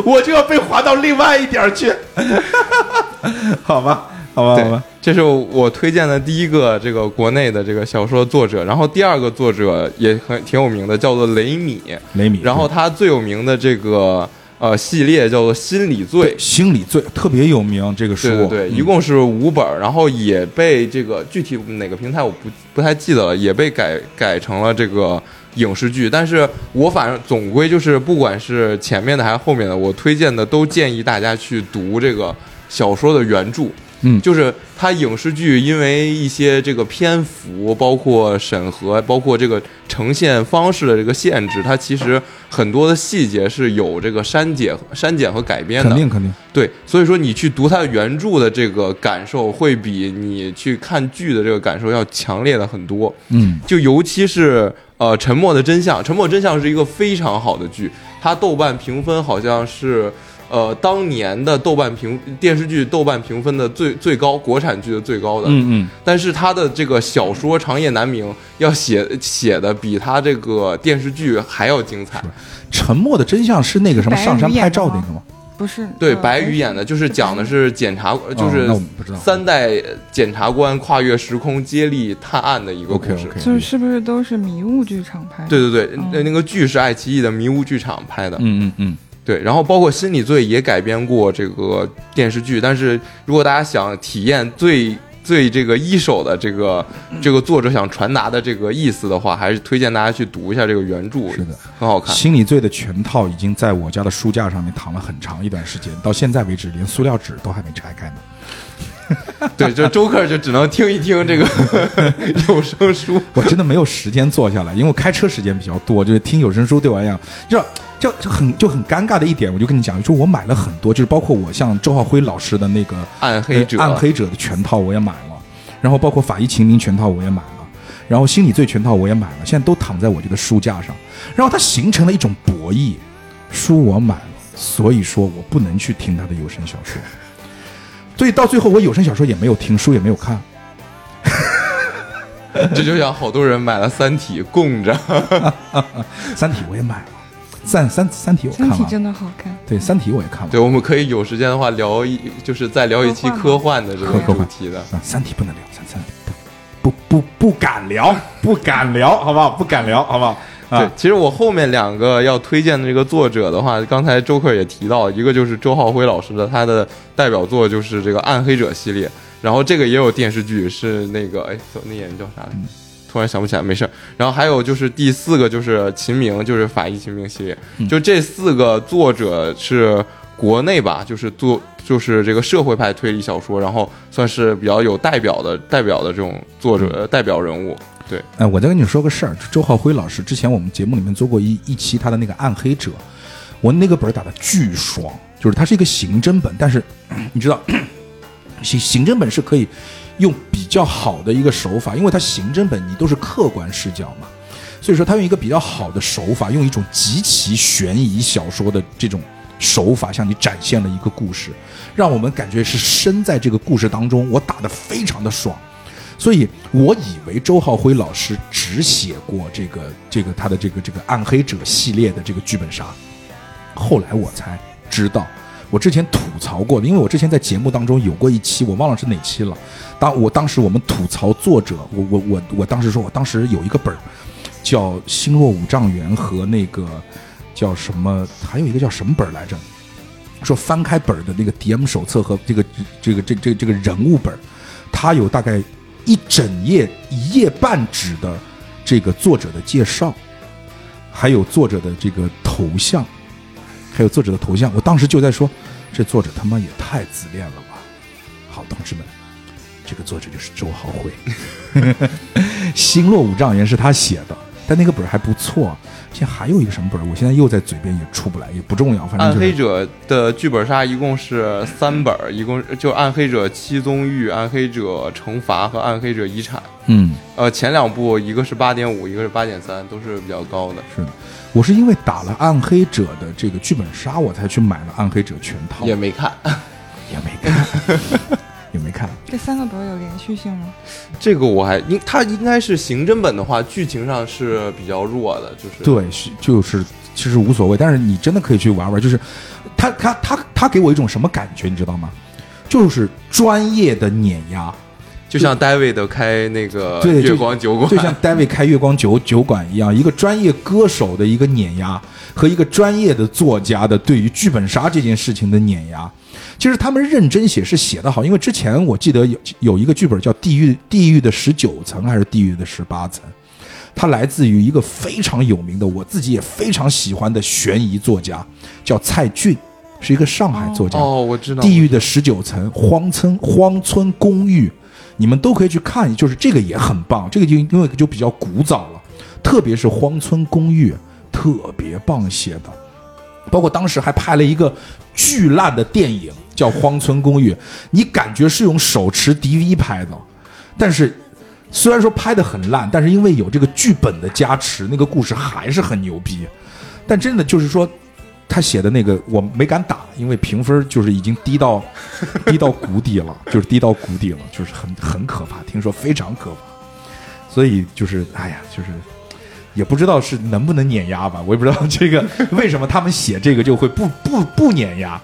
我就要被划到另外一点儿去，好吧，好吧，好吧，，这是我推荐的第一个这个国内的这个小说作者，然后第二个作者也很挺有名的，叫做雷米。雷米，然后他最有名的这个呃系列叫做《心理罪》，心理罪特别有名，这个书，对对一共是五本儿，然后也被这个具体哪个平台我不不太记得了，也被改改成了这个影视剧。但是我反正总归就是，不管是前面的还是后面的，我推荐的都建议大家去读这个小说的原著。嗯就是它影视剧因为一些这个篇幅，包括审核，包括这个呈现方式的这个限制，它其实很多的细节是有这个删减、删减和改编的。肯定肯定，对，所以说你去读它的原著的这个感受，会比你去看剧的这个感受要强烈的很多。嗯，就尤其是呃，《沉默的真相》，《沉默的真相》是一个非常好的剧，它豆瓣评分好像是呃当年的豆瓣评电视剧豆瓣评分的最最高，国产剧的最高的。嗯嗯，但是他的这个小说《长夜难明》要写写的比他这个电视剧还要精彩。沉默的真相是那个什么白上山拍照那个吗？不是，对，呃白宇演的就是讲的是检察，就是哦那我不知道三代检察官跨越时空接力探案的一个故事。就是是不是都是迷雾剧场拍的？对对对，嗯那那个剧是爱奇艺的迷雾剧场拍的。嗯嗯嗯，对，然后包括《心理罪》也改编过这个电视剧，但是如果大家想体验最最这个一手的这个这个作者想传达的这个意思的话，还是推荐大家去读一下这个原著，是的。很好看。心理罪的全套已经在我家的书架上面躺了很长一段时间，到现在为止连塑料纸都还没拆开呢。对，就周克就只能听一听这个 有声书。我真的没有时间坐下来，因为我开车时间比较多，就是听有声书对我来讲，就就就很就很尴尬的一点，我就跟你讲，就我买了很多，就是包括我像周浩辉老师的那个暗黑者，暗黑者的全套我也买了，然后包括法医秦明全套我也买了，然后心理罪全套我也买了，现在都躺在我这个书架上，然后它形成了一种博弈，书我买了，所以说我不能去听他的有声小说，所以到最后我有声小说也没有听，书也没有看。这就像好多人买了《三体》供着。三体我也买了，三三三体我看了，真的好看。对，三体我也看了。对，我们可以有时间的话聊一，就是再聊一期科科幻的这个主题的。啊，三体不能聊，三三体不不不不敢聊，不敢聊，好不好？不敢聊，好不好？对啊，，其实我后面两个要推荐的这个作者的话，刚才周克也提到，一个就是周浩辉老师的，他的代表作就是这个《暗黑者》系列，然后这个也有电视剧，是那个哎，那演员叫啥来着？突然想不起来，没事儿。然后还有就是第四个就是秦明，就是法医秦明系列，就这四个作者是国内吧，就是做就是这个社会派推理小说，然后算是比较有代表的代表的这种作者、代表人物。对，哎，我再跟你说个事儿，周浩辉老师之前我们节目里面做过一一期他的那个《暗黑者》，我那个本儿打的巨爽，就是它是一个刑侦本，但是你知道，刑刑侦本是可以用比较好的一个手法，因为它刑侦本你都是客观视角嘛，所以说他用一个比较好的手法，用一种极其悬疑小说的这种手法向你展现了一个故事，让我们感觉是身在这个故事当中，我打得非常的爽。所以我以为周浩辉老师只写过这个这个他的这个这个暗黑者系列的这个剧本杀，后来我才知道，我之前吐槽过，因为我之前在节目当中有过一期，我忘了是哪期了。当我当时我们吐槽作者，我我我我当时说，我当时有一个本儿叫《星落五丈原》和那个叫什么，还有一个叫什么本儿来着？说翻开本儿的那个 DM 手册和这个这个这这个这个人物本儿，它有大概一整页一页半纸的这个作者的介绍，还有作者的这个头像，还有作者的头像。我当时就在说，这作者他妈也太自恋了吧！好，同志们，这个作者就是周浩辉，《星落五丈原》是他写的，但那个本儿还不错。现在还有一个什么本儿，我现在又在嘴边也出不来，也不重要，反正暗就是黑者的剧本杀一共是三本，一共就暗黑者七宗狱、暗黑者惩罚和暗黑者遗产。嗯。呃，前两部一个是八点五，一个是八点三，都是比较高的。是的，我是因为打了《暗黑者》的这个剧本杀，我才去买了《暗黑者》全套，也没看也没看，也没看。这三个不是有连续性吗？这个，我还应它应该是刑侦本的话，剧情上是比较弱的，就是对，是就是其实无所谓，但是你真的可以去玩玩。就是他他他他给我一种什么感觉，你知道吗？就是专业的碾压，就像 David 开那个对月光酒馆，就像 David 开月光酒酒馆一样，一个专业歌手的一个碾压和一个专业的作家的对于剧本杀这件事情的碾压。其实他们认真写是写得好，因为之前我记得有有一个剧本叫《地狱地狱的十九层》还是《地狱的十八层》，它来自于一个非常有名的，我自己也非常喜欢的悬疑作家，叫蔡骏，是一个上海作家。哦，我知道，地狱的十九层、荒村荒村公寓，你们都可以去看，就是这个也很棒，这个就因为就比较古早了，特别是荒村公寓特别棒写的，包括当时还拍了一个巨烂的电影叫《荒村公寓》，你感觉是用手持 DV 拍的，但是虽然说拍的很烂，但是因为有这个剧本的加持，那个故事还是很牛逼。但真的就是说，他写的那个我没敢打，因为评分就是已经低到 低到谷底了，就是低到谷底了，就是很很可怕，听说非常可怕。所以就是哎呀，就是也不知道是能不能碾压吧，我也不知道这个 为什么他们写这个就会不不不碾压，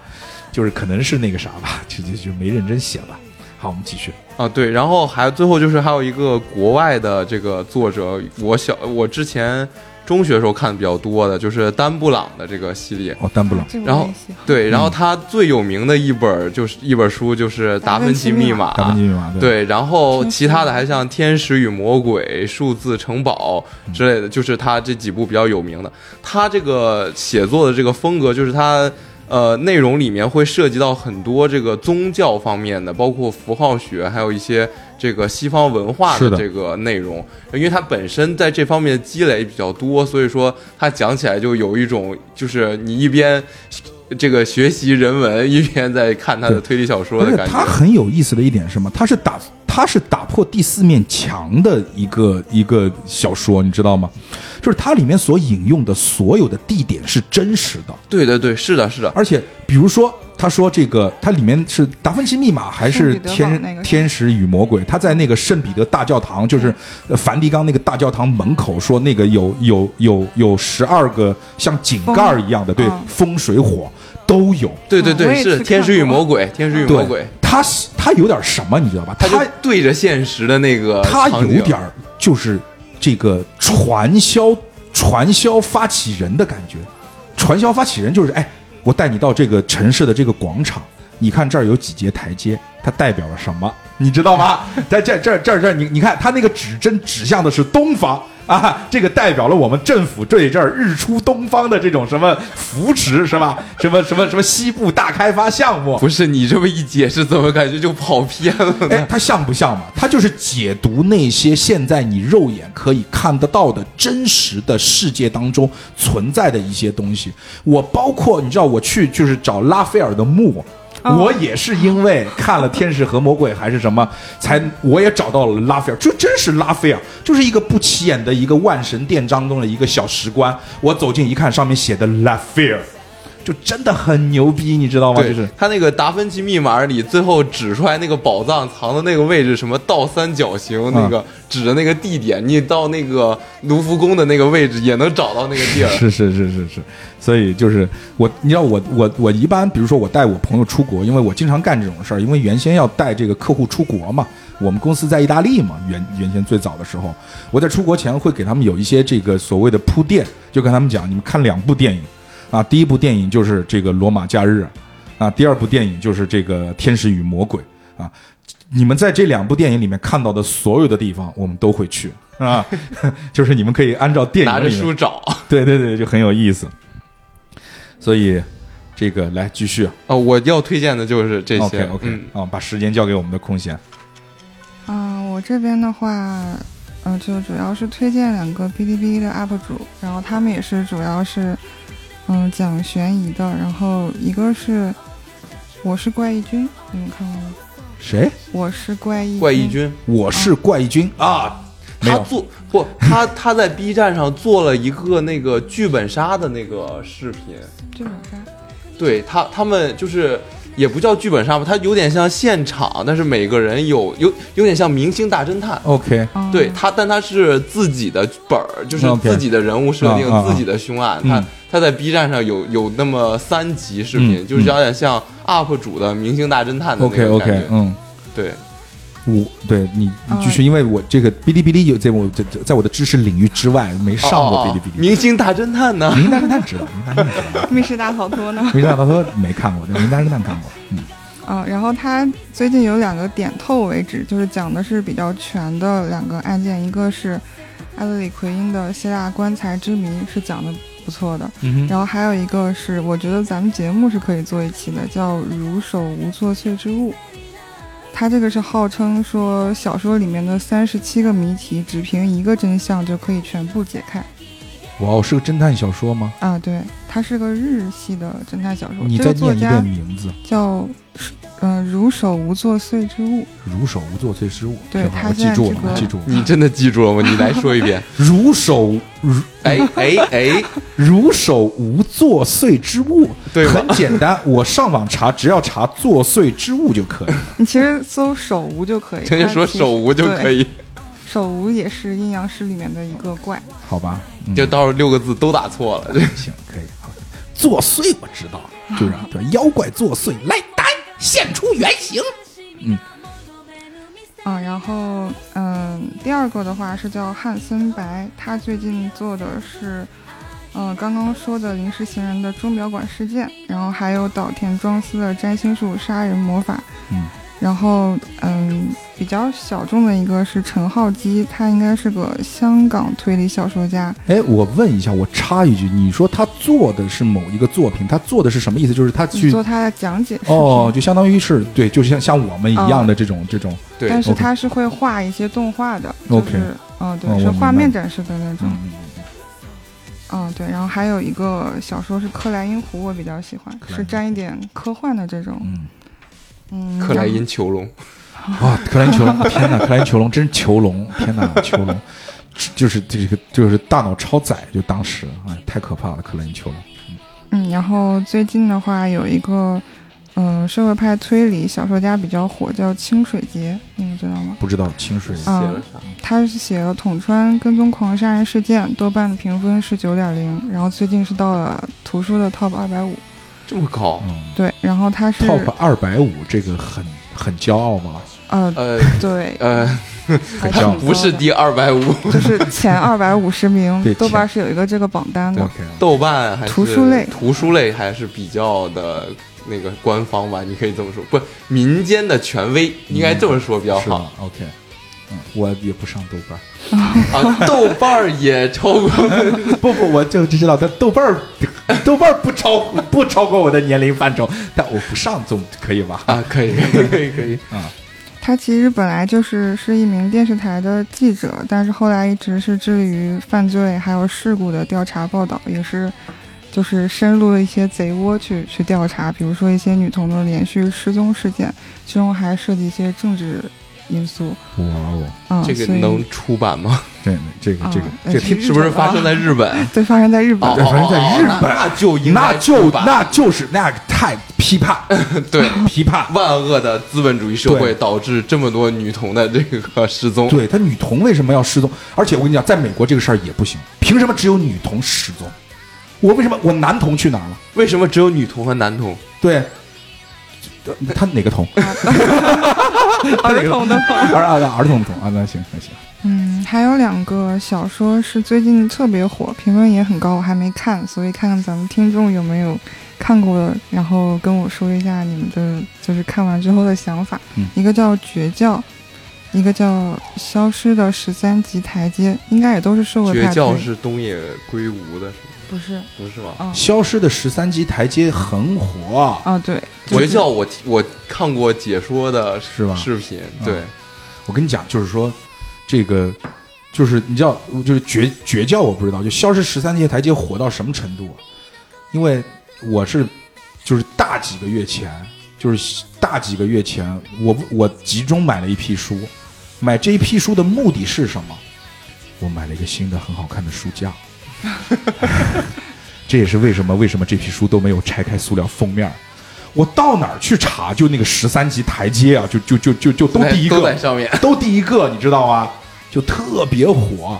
就是可能是那个啥吧，就就就没认真写吧。好，我们继续。啊，对，然后还最后就是还有一个国外的这个作者，我小我之前中学时候看的比较多的，就是丹布朗的这个系列。哦，丹布朗，然后对，然后他最有名的一本儿就是一本书，就是《达芬奇密码》。达芬奇密码，对，然后其他的还像《天使与魔鬼》《数字城堡》之类的，就是他这几部比较有名的。他这个写作的这个风格，就是他呃内容里面会涉及到很多这个宗教方面的，包括符号学，还有一些这个西方文化的这个内容。因为它本身在这方面的积累比较多，所以说它讲起来就有一种就是你一边。这个学习人文，一边在看他的推理小说的感觉。他很有意思的一点是什么？他是打他是打破第四面墙的一个一个小说，你知道吗？就是它里面所引用的所有的地点是真实的，对对对，是的，是的，而且比如说。他说：“这个，它里面是达芬奇密码还是天那个天使与魔鬼？他在那个圣彼得大教堂，就是呃梵蒂冈那个大教堂门口说，那个有有有有十二个像井盖儿一样的，对嗯，风水火都有。对对对，是是《天使与魔鬼》，《天使与魔鬼》，他他有点什么，你知道吧？他就对着现实的那个他有点就是这个传销传销发起人的感觉。传销发起人就是哎，我带你到这个城市的这个广场，你看这儿有几节台阶，它代表了什么？你知道吗？在这这这这，你你看，它那个指针指向的是东方啊，这个代表了我们政府这一阵儿日出东方的这种什么扶持是吧？什么什么什么西部大开发项目？不是你这么一解释，怎么感觉就跑偏了哎呢？，它像不像嘛？它就是解读那些现在你肉眼可以看得到的真实的世界当中存在的一些东西。我包括你知道，我去就是找拉斐尔的墓。我也是因为看了《天使和魔鬼》还是什么，才我也找到了拉斐尔，就真是拉斐尔，就是一个不起眼的一个万神殿当中的一个小石棺。我走近一看，上面写的拉斐尔，就真的很牛逼，你知道吗？就是他那个达芬奇密码里最后指出来那个宝藏藏的那个位置，什么倒三角形那个指的那个地点，你到那个卢浮宫的那个位置也能找到那个地儿。是是是是是，所以就是我，你知道我我我一般，比如说我带我朋友出国，因为我经常干这种事儿，因为原先要带这个客户出国嘛，我们公司在意大利嘛，原原先最早的时候，我在出国前会给他们有一些这个所谓的铺垫，就跟他们讲，你们看两部电影，啊，第一部电影就是这个《罗马假日》，啊，第二部电影就是这个《天使与魔鬼》啊。你们在这两部电影里面看到的所有的地方，我们都会去啊，就是你们可以按照电影拿着里面书找，对对对，就很有意思。所以，这个来继续啊，我要推荐的就是这些。，OK OK，嗯啊，把时间交给我们的空闲。嗯、我这边的话，嗯、就主要是推荐两个哔哩哔哩的 UP 主，然后他们也是主要是，嗯、讲悬疑的，然后一个是我是怪异君，你们看过吗？谁？我是怪异怪异君，我是怪异君啊，他做不，他他在 B 站上做了一个那个剧本杀的那个视频，剧本杀，对他他们就是。也不叫剧本杀吧，它有点像现场，但是每个人有有有点像明星大侦探，OK，嗯、对他，但他是自己的本儿，就是自己的人物设定自己的凶案。嗯。他他在 B 站上有有那么三集视频，嗯就是有点像 UP 主的明星大侦探的那个感 OK，觉。嗯，对，我对你你啊继续，因为我这个哔哩哔哩有在我在在我的知识领域之外没上过哔哩哔哩。明星大侦探呢？明星大侦探知道，明星大侦探知道，密室大逃脱呢？密室大逃脱没看过，明星大侦探看过。嗯，啊，然后他最近有两个点透为止，就是讲的是比较全的两个案件，一个是艾德里奎因的希腊棺材之谜，是讲的不错的，嗯然后还有一个是我觉得咱们节目是可以做一期的，叫《如手无作祟之物》。它这个是号称说小说里面的三十七个谜题，只凭一个真相就可以全部解开哇哦，是个侦探小说吗？啊！对，它是个日系的侦探小说，你这再念一个作家遍名字，叫嗯、呃如手无作祟之物。如手无作祟之物。对他我记住了，记住了。你真的记住了吗？你来说一遍。如手 如哎哎哎，如手无作祟之物，对很简单，我上网查，只要查作祟之物就可以了。你其实搜手无就可以，直接说手无就可。以，手无也是阴阳师里面的一个怪。好吧，嗯就到时候六个字都打错了。行，可以。好，作祟我知道，就是啊对妖怪作祟，来丹现出原形。嗯。啊，然后嗯，第二个的话是叫汉森白，他最近做的是，呃，刚刚说的临时行人的钟表馆事件，然后还有岛田庄司的占星术杀人魔法，嗯，然后嗯，比较小众的一个是陈浩基，他应该是个香港推理小说家，哎，我问一下，我插一句，你说他做的是某一个作品，他做的是什么意思？就是他去做他的讲解视频哦，就相当于是对，就像像我们一样的这种、这种，对，但是他是会画一些动画的 OK 就是嗯，对，是画面展示的那种，嗯，嗯，对。然后还有一个小说是《克莱因湖》，我比较喜欢，是沾一点科幻的这种，嗯嗯，克莱因囚笼，哇，克莱因囚笼，天哪，克莱因囚笼真是囚笼，天哪，囚笼，就是这个就是大脑超载，就当时哎，太可怕了，克莱因囚笼。嗯，然后最近的话有一个，嗯、社会派推理小说家比较火，叫清水节，你们知道吗？不知道清水写啊了啥？他是写了统川跟踪狂杀人事件，豆瓣的评分是九点零，然后最近是到了图书的 top 二百五，这么高？嗯对，然后他是，Top 二百五，这个很很骄傲吗？呃呃对，呃，还它挺高的不是第二百五，就是前二百五十名，豆瓣是有一个这个榜单的。OK，豆瓣还是图书类图书类还是比较的那个官方吧，你可以这么说，不，民间的权威应该这么说比较好？OK，嗯，我也不上豆瓣儿。啊。豆瓣儿也超过，不不，我就只知道，他豆瓣儿，豆瓣儿不超不超过我的年龄范畴，但我不上总可以吧？啊，可以可以可以可以，他其实本来就是是一名电视台的记者，但是后来一直是致力于犯罪还有事故的调查报道，也是就是深入了一些贼窝去去调查，比如说一些女童的连续失踪事件，其中还涉及一些政治因素。哇哦，嗯，这个能出版吗？这这个这个啊这是不是发生在日本？对发生在日本？发生在日本那就应该那就那就是那太批判 对。批判。万恶的资本主义社会导致这么多女童的这个失踪。对他女童为什么要失踪？而且我跟你讲，在美国这个事儿也不行，凭什么只有女童失踪？我为什么我男童去哪儿了？为什么只有女童和男童？对，他哪个童？儿童的童。儿儿儿童的童啊，那行那行。嗯，还有两个小说是最近特别火，评论也很高，我还没看，所以看看咱们听众有没有看过的，然后跟我说一下你们的就是看完之后的想法。嗯一个叫《绝教》，一个叫《消失的十三级台阶》，应该也都是受过绝教是东野圭吾的，是吗不是，不是吗？嗯，消失的十三级台阶很火，啊对，绝教我我看过解说的是吧视频，对，我跟你讲，就是说，这个就是你知道，就是绝绝教，我不知道，就消失十三阶台阶火到什么程度啊？因为我是就是大几个月前，就是大几个月前，我我集中买了一批书，买这一批书的目的是什么？我买了一个新的很好看的书架。这也是为什么为什么这批书都没有拆开塑料封面儿。我到哪儿去查，就那个十三级台阶啊，就就就就就都第一个，都在上面。都第一个，你知道吗？就特别火。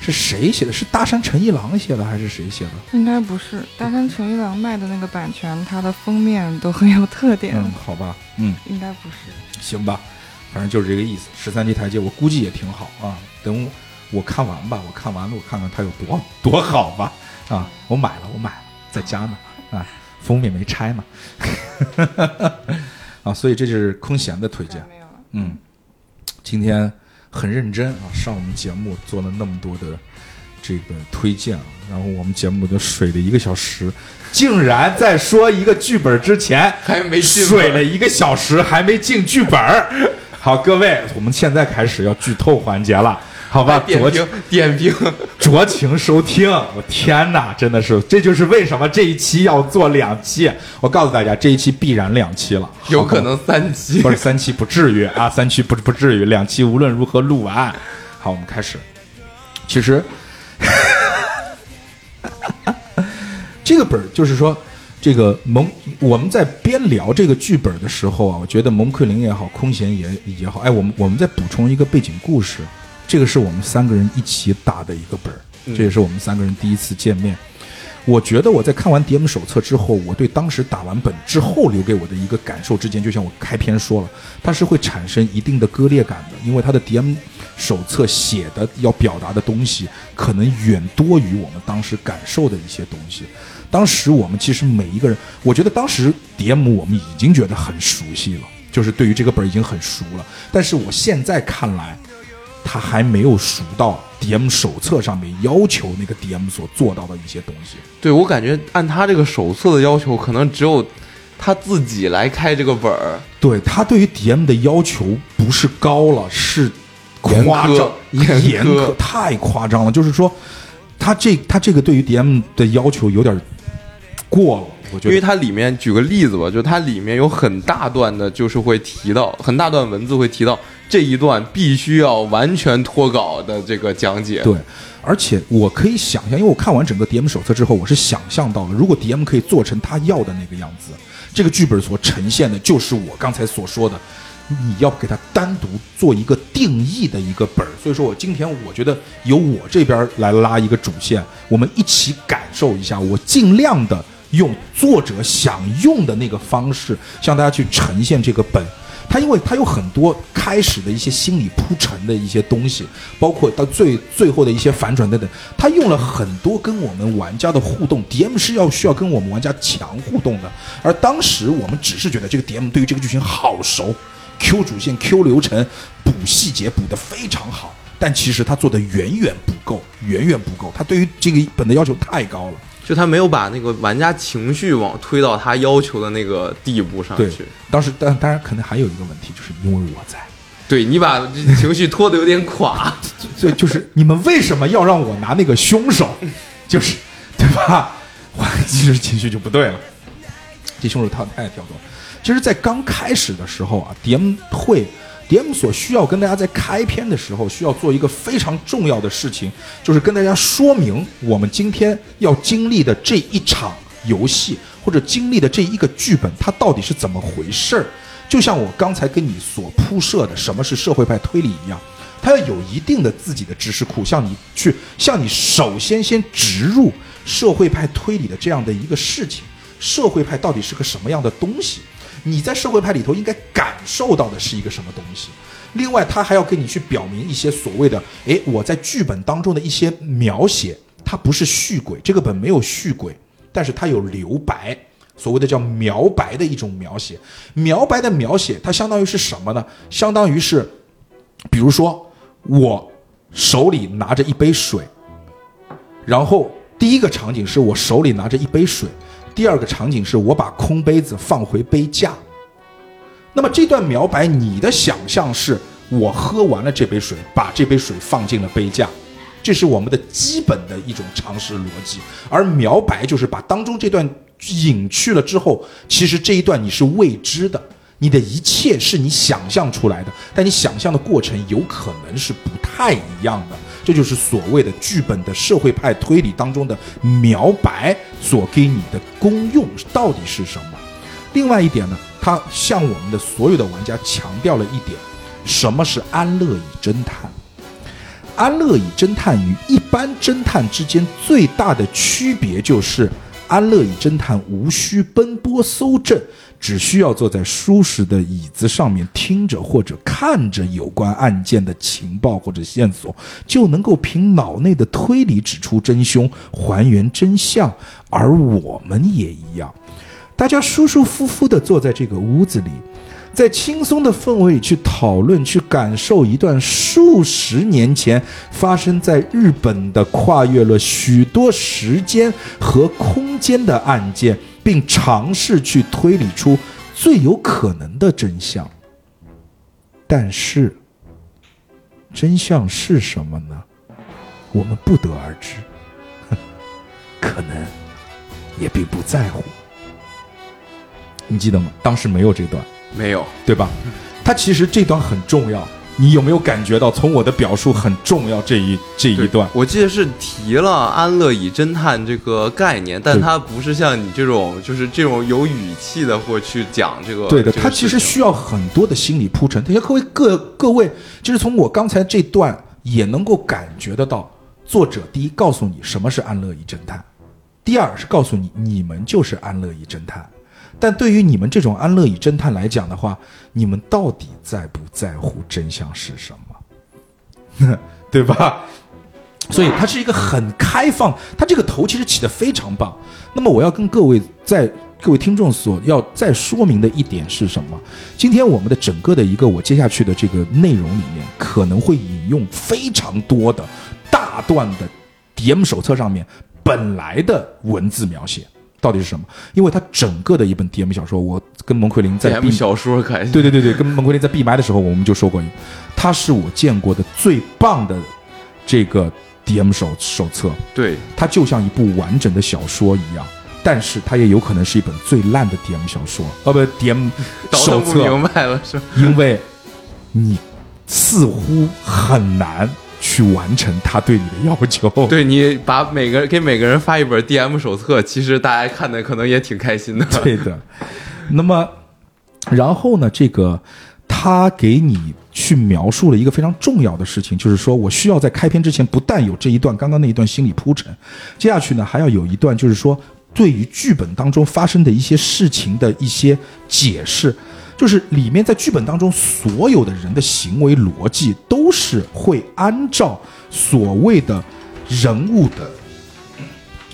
是谁写的？是大山诚一郎写的还是谁写的？应该不是大山诚一郎卖的那个版权，它的封面都很有特点，嗯，好吧，嗯，应该不是。行吧，反正就是这个意思。十三级台阶，我估计也挺好啊。等我看完吧，我看完了，我看看它有多多好吧。啊，我买了，我买了，在家呢。啊，封面没拆嘛。啊，所以这就是空闲的推荐。嗯，今天很认真啊，上我们节目做了那么多的这个推荐啊，然后我们节目都水了一个小时，竟然在说一个剧本之前 还没水了一个小时，还没进剧本儿。好，各位，我们现在开始要剧透环节了，好吧？酌点评点评，酌情 收听。我天哪，真的是，这就是为什么这一期要做两期。我告诉大家，这一期必然两期了，有可能三期不。是三期不至于 啊，三期不不至于，两期无论如何录完。好，我们开始。其实 这个本儿就是说，这个蒙我们在边聊这个剧本的时候啊，我觉得蒙克林也好，空闲也也好，哎，我们我们再补充一个背景故事，这个是我们三个人一起打的一个本儿，这也是我们三个人第一次见面。我觉得我在看完 DM 手册之后，我对当时打完本之后留给我的一个感受之间，就像我开篇说了，它是会产生一定的割裂感的，因为它的 DM 手册写的要表达的东西，可能远多于我们当时感受的一些东西。当时我们其实每一个人，我觉得当时 DM 我们已经觉得很熟悉了，就是对于这个本儿已经很熟了。但是我现在看来，他还没有熟到 DM 手册上面要求那个 DM 所做到的一些东西。对我感觉按他这个手册的要求，可能只有他自己来开这个本儿。对他对于 DM 的要求不是高了，是夸张严苛严严苛太夸张了。就是说，他这他这个对于 DM 的要求有点过了，我觉得。因为它里面举个例子吧，就它里面有很大段的，就是会提到很大段文字会提到这一段必须要完全脱稿的这个讲解。对，而且我可以想象，因为我看完整个 DM 手册之后，我是想象到了，如果 DM 可以做成他要的那个样子，这个剧本所呈现的就是我刚才所说的，你要给它单独做一个定义的一个本儿。所以说我今天我觉得由我这边来拉一个主线，我们一起感受一下，我尽量的用作者想用的那个方式向大家去呈现这个本。他因为他有很多开始的一些心理铺陈的一些东西，包括到最最后的一些反转等等，他用了很多跟我们玩家的互动，DM 是要需要跟我们玩家强互动的，而当时我们只是觉得这个 DM 对于这个剧情好熟，Q 主线、Q 流程、补细节补得非常好，但其实他做的远远不够，远远不够，他对于这个本的要求太高了。就他没有把那个玩家情绪往推到他要求的那个地步上对去。，当时当当然可能还有一个问题，就是因为我在。对你把这情绪拖得有点垮。所以就是你们为什么要让我拿那个凶手？就是对吧？我其实情绪就不对了。这凶手太太跳动。其实，在刚开始的时候啊，DM 会 DM 所需要跟大家在开篇的时候需要做一个非常重要的事情，就是跟大家说明我们今天要经历的这一场游戏或者经历的这一个剧本，它到底是怎么回事儿。就像我刚才跟你所铺设的什么是社会派推理一样，它要有一定的自己的知识库，向你去向你首先先植入社会派推理的这样的一个事情，社会派到底是个什么样的东西？你在社会派里头应该感受到的是一个什么东西？另外，他还要跟你去表明一些所谓的，诶，我在剧本当中的一些描写，它不是续轨，这个本没有续轨，但是它有留白，所谓的叫描白的一种描写。描白的描写，它相当于是什么呢？相当于是，比如说我手里拿着一杯水，然后第一个场景是我手里拿着一杯水，第二个场景是我把空杯子放回杯架。那么这段描白，你的想象是我喝完了这杯水，把这杯水放进了杯架，这是我们的基本的一种常识逻辑。而描白就是把当中这段隐去了之后，其实这一段你是未知的，你的一切是你想象出来的，但你想象的过程有可能是不太一样的。这就是所谓的剧本的社会派推理当中的描白所给你的功用到底是什么？另外一点呢，他向我们的所有的玩家强调了一点：什么是安乐椅侦探？安乐椅侦探与一般侦探之间最大的区别就是，安乐椅侦探无需奔波搜证，只需要坐在舒适的椅子上面，听着或者看着有关案件的情报或者线索，就能够凭脑内的推理指出真凶，还原真相。而我们也一样，大家舒舒服服地坐在这个屋子里，在轻松的氛围里去讨论、去感受一段数十年前发生在日本的跨越了许多时间和空间的案件，并尝试去推理出最有可能的真相。但是，真相是什么呢？我们不得而知，可能也并不在乎。你记得吗？当时没有这段。没有，对吧？它其实这段很重要，你有没有感觉到从我的表述很重要这一这一段？我记得是提了安乐椅侦探这个概念，但对它不是像你这种就是这种有语气的或去讲这个。对的，这个它其实需要很多的心理铺陈。这些各位各各位，就是从我刚才这段也能够感觉得到，作者第一告诉你什么是安乐椅侦探，第二是告诉你你们就是安乐椅侦探。但对于你们这种安乐椅侦探来讲的话，你们到底在不在乎真相是什么？对吧？所以它是一个很开放，它这个头其实起得非常棒。那么我要跟各位在各位听众所要再说明的一点是什么？今天我们的整个的一个我接下去的这个内容里面，可能会引用非常多的大段的 DM 手册上面本来的文字描写。到底是什么？因为它整个的一本 DM 小说，我跟蒙奎林在 DM 闭小说开始。对对对对，跟蒙奎林在闭麦的时候，我们就说过它是我见过的最棒的这个 DM 手手册，对它就像一部完整的小说一样，但是它也有可能是一本最烂的 DM 小说，哦不腾不 手册，明白了是？因为你似乎很难去完成他对你的要求。对你把每个给每个人发一本 DM 手册，其实大家看的可能也挺开心的。对的。那么，然后呢，这个他给你去描述了一个非常重要的事情，就是说我需要在开篇之前，不但有这一段刚刚那一段心理铺陈，接下去呢还要有一段，就是说对于剧本当中发生的一些事情的一些解释。就是里面在剧本当中，所有的人的行为逻辑都是会按照所谓的人物的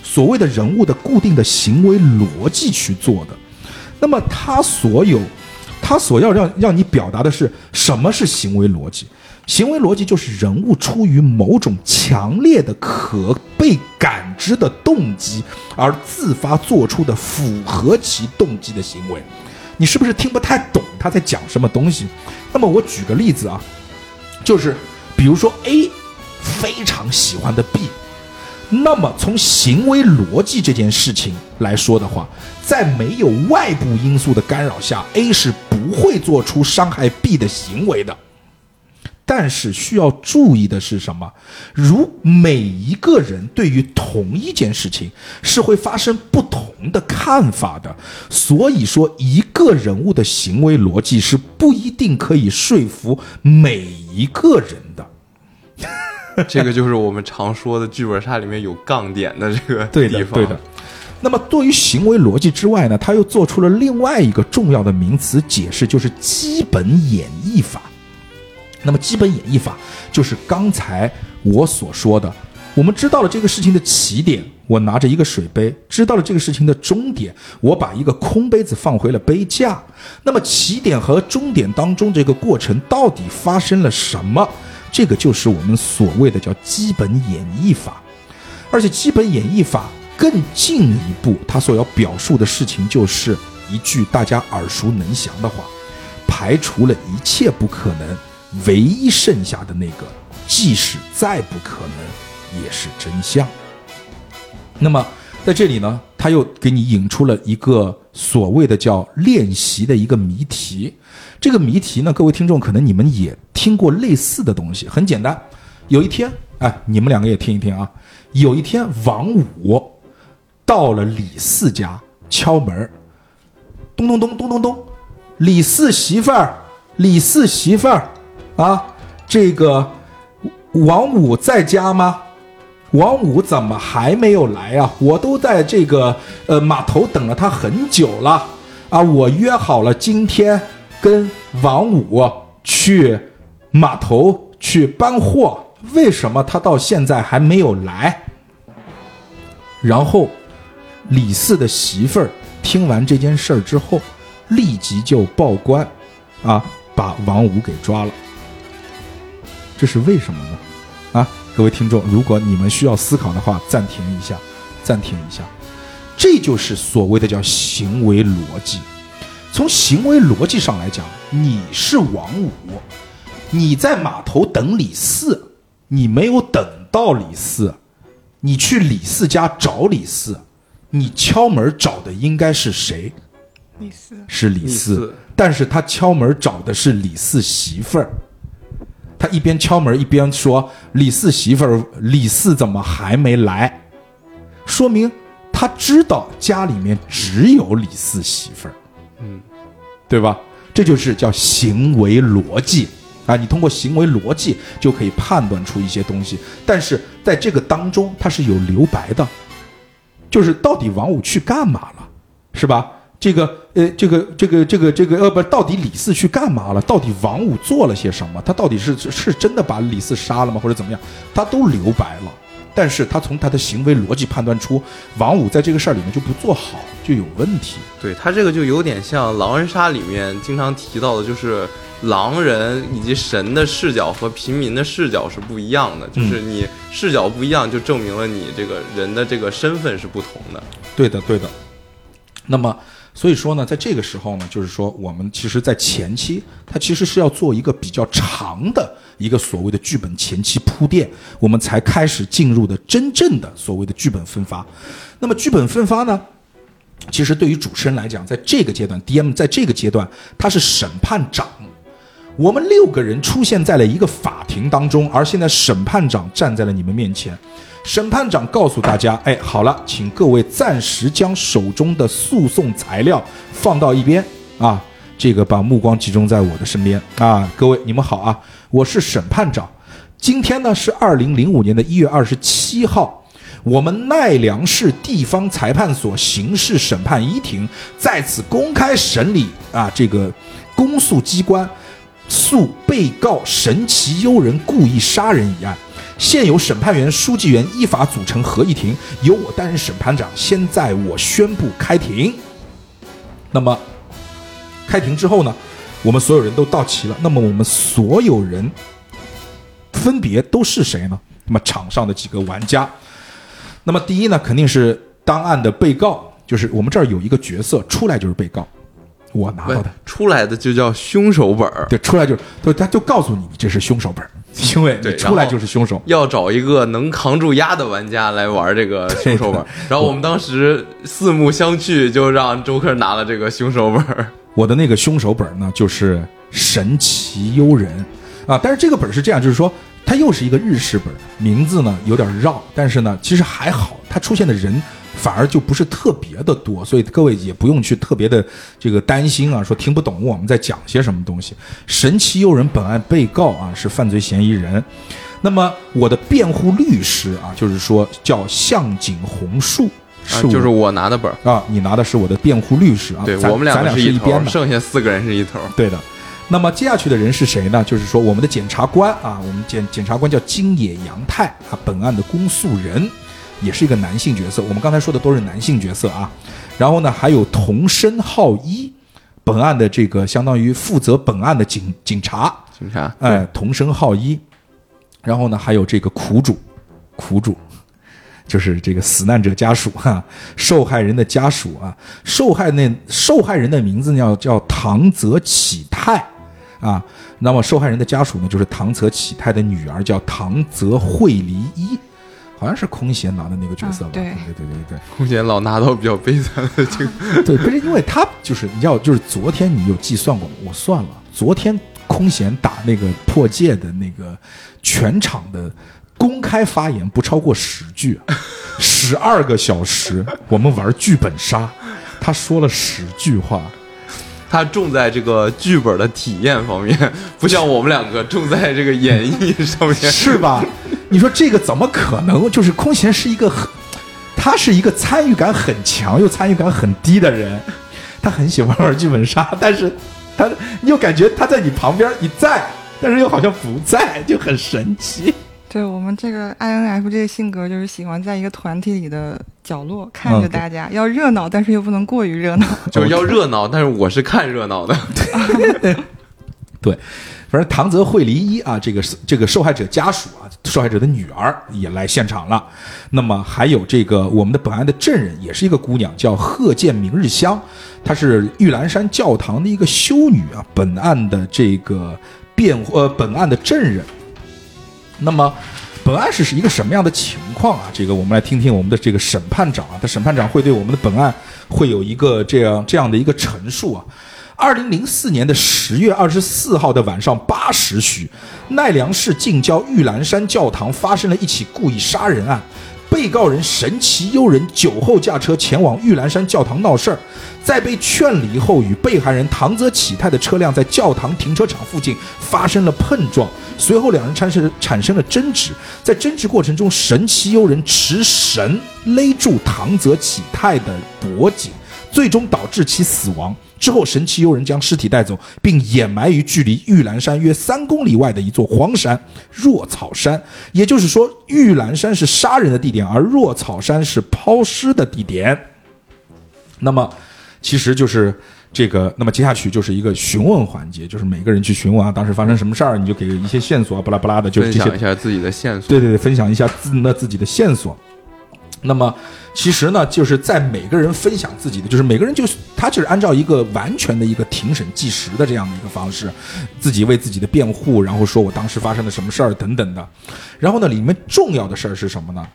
所谓的人物的固定的行为逻辑去做的。那么他所有，他所要让让你表达的是什么是行为逻辑？行为逻辑就是人物出于某种强烈的可被感知的动机而自发做出的符合其动机的行为。你是不是听不太懂他在讲什么东西？那么我举个例子啊，就是比如说 A 非常喜欢的 B，那么从行为逻辑这件事情来说的话，在没有外部因素的干扰下，A 是不会做出伤害 B 的行为的。但是需要注意的是什么？如每一个人对于同一件事情是会发生不同的看法的，所以说一个人物的行为逻辑是不一定可以说服每一个人的。这个就是我们常说的剧本杀里面有杠点的这个 对的，地方。对的。那么，对于行为逻辑之外呢，他又做出了另外一个重要的名词解释，就是基本演绎法。那么，基本演绎法就是刚才我所说的，我们知道了这个事情的起点，我拿着一个水杯；知道了这个事情的终点，我把一个空杯子放回了杯架。那么，起点和终点当中这个过程到底发生了什么？这个就是我们所谓的叫基本演绎法。而且基本演绎法更进一步，它所要表述的事情就是一句大家耳熟能详的话：排除了一切不可能，唯一剩下的那个，即使再不可能，也是真相。那么在这里呢，他又给你引出了一个所谓的叫练习的一个谜题。这个谜题呢，各位听众可能你们也听过类似的东西，很简单。有一天，哎，你们两个也听一听啊。有一天，王五到了李四家敲门，咚咚咚咚咚咚，李四媳妇儿，李四媳妇儿啊，这个王五在家吗？王五怎么还没有来啊？我都在这个呃码头等了他很久了啊！我约好了今天跟王五去码头去搬货，为什么他到现在还没有来？然后李四的媳妇儿听完这件事儿之后，立即就报官，啊，把王五给抓了。这是为什么呢？啊，各位听众，如果你们需要思考的话，暂停一下，暂停一下，这就是所谓的叫行为逻辑。从行为逻辑上来讲，你是王五，你在码头等李四，你没有等到李四，你去李四家找李四，你敲门找的应该是谁？李四，是李四，但是他敲门找的是李四媳妇儿。他一边敲门一边说：“李四媳妇儿，李四怎么还没来？”说明他知道家里面只有李四媳妇儿，嗯，对吧？这就是叫行为逻辑啊！你通过行为逻辑就可以判断出一些东西，但是在这个当中它是有留白的，就是到底王五去干嘛了，是吧？这个呃，这个这个这个这个呃，不，到底李四去干嘛了？到底王五做了些什么？他到底是是是真的把李四杀了吗？或者怎么样？他都留白了。但是他从他的行为逻辑判断出，王五在这个事儿里面就不做好，就有问题。对他这个就有点像狼人杀里面经常提到的，就是狼人以及神的视角和平民的视角是不一样的，就是你视角不一样，就证明了你这个人的这个身份是不同的。对的，对的。那么，所以说呢，在这个时候呢，就是说，我们其实，在前期，它其实是要做一个比较长的一个所谓的剧本前期铺垫，我们才开始进入的真正的所谓的剧本分发。那么，剧本分发呢，其实对于主持人来讲，在这个阶段，DM 在这个阶段，他是审判长。我们六个人出现在了一个法庭当中，而现在审判长站在了你们面前。审判长告诉大家：“哎，好了，请各位暂时将手中的诉讼材料放到一边啊，这个把目光集中在我的身边啊，各位你们好啊，我是审判长。今天呢是二零零五年的一月二十七号，我们奈良市地方裁判所刑事审判一庭在此公开审理啊这个公诉机关诉被告神奇悠人故意杀人一案。”现有审判员、书记员依法组成合议庭，由我担任审判长。现在我宣布开庭。那么，开庭之后呢，我们所有人都到齐了。那么我们所有人分别都是谁呢？那么场上的几个玩家。那么第一呢，肯定是当案的被告，就是我们这儿有一个角色出来就是被告，我拿到的。出来的就叫凶手本儿，对，出来就是，对，他就告诉你这是凶手本儿，因为你对出来就是凶手。要找一个能扛住压的玩家来玩这个 凶手本儿。然后我们当时四目相觑，就让周克拿了这个凶手本儿。我的那个凶手本呢，就是神奇幽人啊。但是这个本是这样，就是说它又是一个日式本，名字呢有点绕，但是呢其实还好，它出现的人反而就不是特别的多，所以各位也不用去特别的这个担心啊，说听不懂我们在讲些什么东西。神奇诱人本案被告啊是犯罪嫌疑人。那么我的辩护律师啊，就是说叫向井红树，是、啊就是我拿的本儿。啊，你拿的是我的辩护律师啊，对我们咱俩是一边的，剩下四个人是一头儿。对的。那么接下去的人是谁呢？就是说我们的检察官啊，我们检检察官叫金野洋太啊，本案的公诉人，也是一个男性角色。我们刚才说的都是男性角色啊。然后呢，还有同生浩一，本案的这个相当于负责本案的警警察，警察，哎，同生浩一。然后呢，还有这个苦主，苦主，就是这个死难者家属哈、受害人的家属啊，受害那受害人的名字叫叫唐泽启泰啊，那么受害人的家属呢，就是唐泽启泰的女儿叫唐泽惠梨一，好像是空闲拿的那个角色吧？啊对对对对对空闲老拿到比较悲惨的这个，对，不是因为他就是你知道，就是昨天你有计算过吗？我算了，昨天空闲打那个破戒的那个全场的公开发言不超过十句，十二个小时，我们玩剧本杀，他说了十句话。他重在这个剧本的体验方面，不像我们两个重在这个演绎上面。是吧？你说这个怎么可能？就是空闲是一个很，他是一个参与感很强又参与感很低的人，他很喜欢玩剧本杀，但是他你又感觉他在你旁边，你在，但是又好像不在，就很神奇。对我们这个 INFJ 性格就是喜欢在一个团体里的角落看着嗯大家，要热闹，但是又不能过于热闹。就是要热闹，但是我是看热闹的。对，反正唐泽惠梨一啊，这个这个受害者家属啊，受害者的女儿也来现场了。那么还有这个我们的本案的证人，也是一个姑娘，叫贺建明日香，她是玉兰山教堂的一个修女啊。本案的这个辩护呃，本案的证人。那么，本案是是一个什么样的情况啊？这个我们来听听我们的这个审判长啊，他审判长会对我们的本案会有一个这样这样的一个陈述啊。二零零四年的十月二十四号的晚上八时许，奈良市近郊玉兰山教堂发生了一起故意杀人案。被告人神崎悠人酒后驾车前往玉兰山教堂闹事儿，在被劝离后，与被害人唐泽启泰的车辆在教堂停车场附近发生了碰撞，随后两人产生产生了争执。在争执过程中，神崎悠人持绳勒住唐泽启泰的脖颈，最终导致其死亡。之后，神奇悠人将尸体带走，并掩埋于距离玉兰山约三公里外的一座荒山——若草山。也就是说，玉兰山是杀人的地点，而若草山是抛尸的地点。那么，其实就是这个。那么接下去就是一个询问环节，就是每个人去询问啊，当时发生什么事儿，你就给一些线索啊，巴拉巴拉的，就分这些享一下自己的线索。对对对，分享一下自那自己的线索。那么其实呢，就是在每个人分享自己的，就是每个人就是他就是按照一个完全的一个庭审计时的这样的一个方式，自己为自己的辩护，然后说我当时发生了什么事儿等等的。然后呢，里面重要的事儿是什么呢？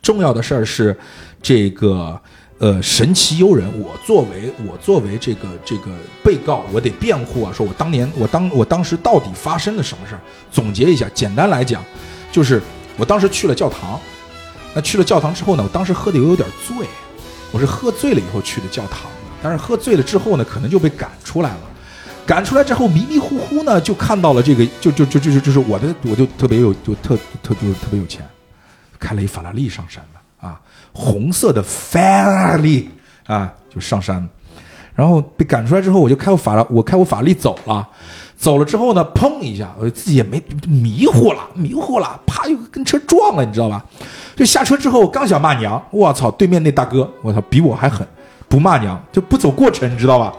重要的事儿是这个呃神奇悠人，我作为我作为这个这个被告，我得辩护啊，说我当年我当我当时到底发生了什么事儿？总结一下，简单来讲，就是我当时去了教堂，那去了教堂之后呢，我当时喝的有点醉，我是喝醉了以后去的教堂的，但是喝醉了之后呢，可能就被赶出来了。赶出来之后，迷迷糊糊呢，就看到了这个，就就就就是就是我的，我就特别有，就特特就是特别有钱，开了一法拉利上山的啊，红色的法拉利啊，就上山。然后被赶出来之后，我就开我法拉，我开我法拉利走了。走了之后呢，砰一下，我自己也没迷糊了，迷糊了，啪又跟车撞了，你知道吧？就下车之后刚想骂娘，我操，对面那大哥，我操，比我还狠，不骂娘就不走过程，你知道吧？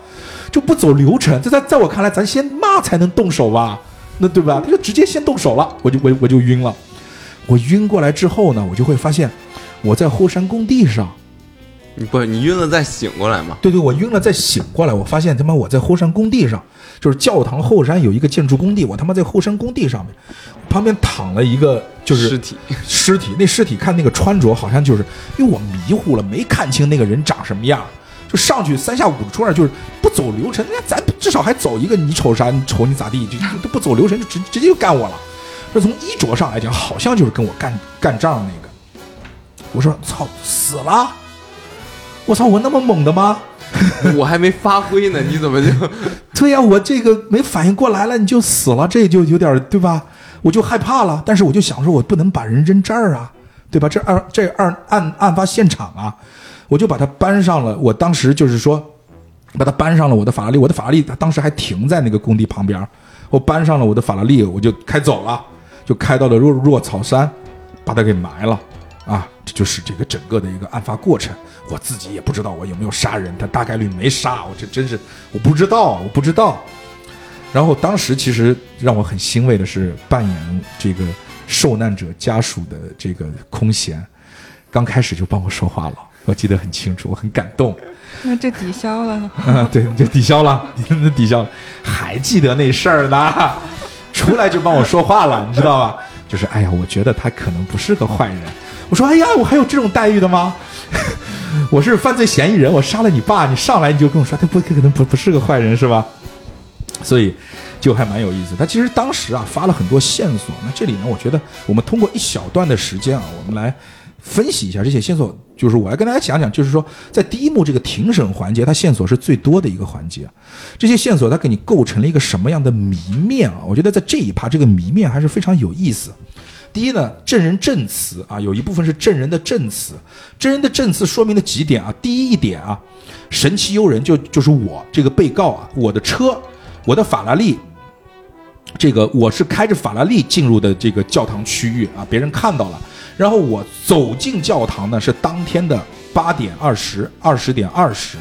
就不走流程，这在在我看来，咱先骂才能动手吧，那对吧？他就直接先动手了，我就我我就晕了。我晕过来之后呢，我就会发现我在后山工地上，你不，你晕了再醒过来嘛？对对，我晕了再醒过来，我发现他妈我在后山工地上，就是教堂后山有一个建筑工地，我他妈在后山工地上面，旁边躺了一个就是尸体，尸体，那尸体看那个穿着好像就是，因为我迷糊了，没看清那个人长什么样，就上去三下五除二就是不走流程，那咱至少还走一个，你瞅啥？你瞅你咋地？就就都不走流程，就直直接就干我了。这从衣着上来讲，好像就是跟我干干仗那个。我说操，死了！我操，我那么猛的吗？我还没发挥呢，你怎么就？对呀、我这个没反应过来了，你就死了，这就有点对吧？我就害怕了，但是我就想说，我不能把人扔这儿啊，对吧？这二这二案案发现场啊，我就把它搬上了。我当时就是说，把它搬上了我的法拉利，我的法拉利它当时还停在那个工地旁边，我搬上了我的法拉利，我就开走了，就开到了若若草山，把它给埋了。啊，这就是这个整个的一个案发过程。我自己也不知道我有没有杀人，他大概率没杀，我这真是我不知道，我不知道。然后当时其实让我很欣慰的是，扮演这个受难者家属的这个空闲，刚开始就帮我说话了，我记得很清楚，我很感动。那这抵消了呢？啊，对，就抵消了，那抵消了，还记得那事儿呢，出来就帮我说话了，你知道吧？就是，哎呀，我觉得他可能不是个坏人。我说，哎呀，我还有这种待遇的吗？我是犯罪嫌疑人，我杀了你爸，你上来你就跟我说他不可能不不是个坏人是吧？所以就还蛮有意思。他其实当时啊发了很多线索，那这里呢，我觉得我们通过一小段的时间啊，我们来分析一下这些线索。就是我来跟大家讲讲，就是说在第一幕这个庭审环节，它线索是最多的一个环节。这些线索它给你构成了一个什么样的谜面啊？我觉得在这一趴这个谜面还是非常有意思。第一呢，证人证词啊，有一部分是证人的证词。证人的证词说明了几点啊？第一一点啊，神奇幽人就就是我这个被告啊，我的车，我的法拉利，这个我是开着法拉利进入的这个教堂区域啊，别人看到了。然后我走进教堂呢，是当天的八点二十，二十点二十。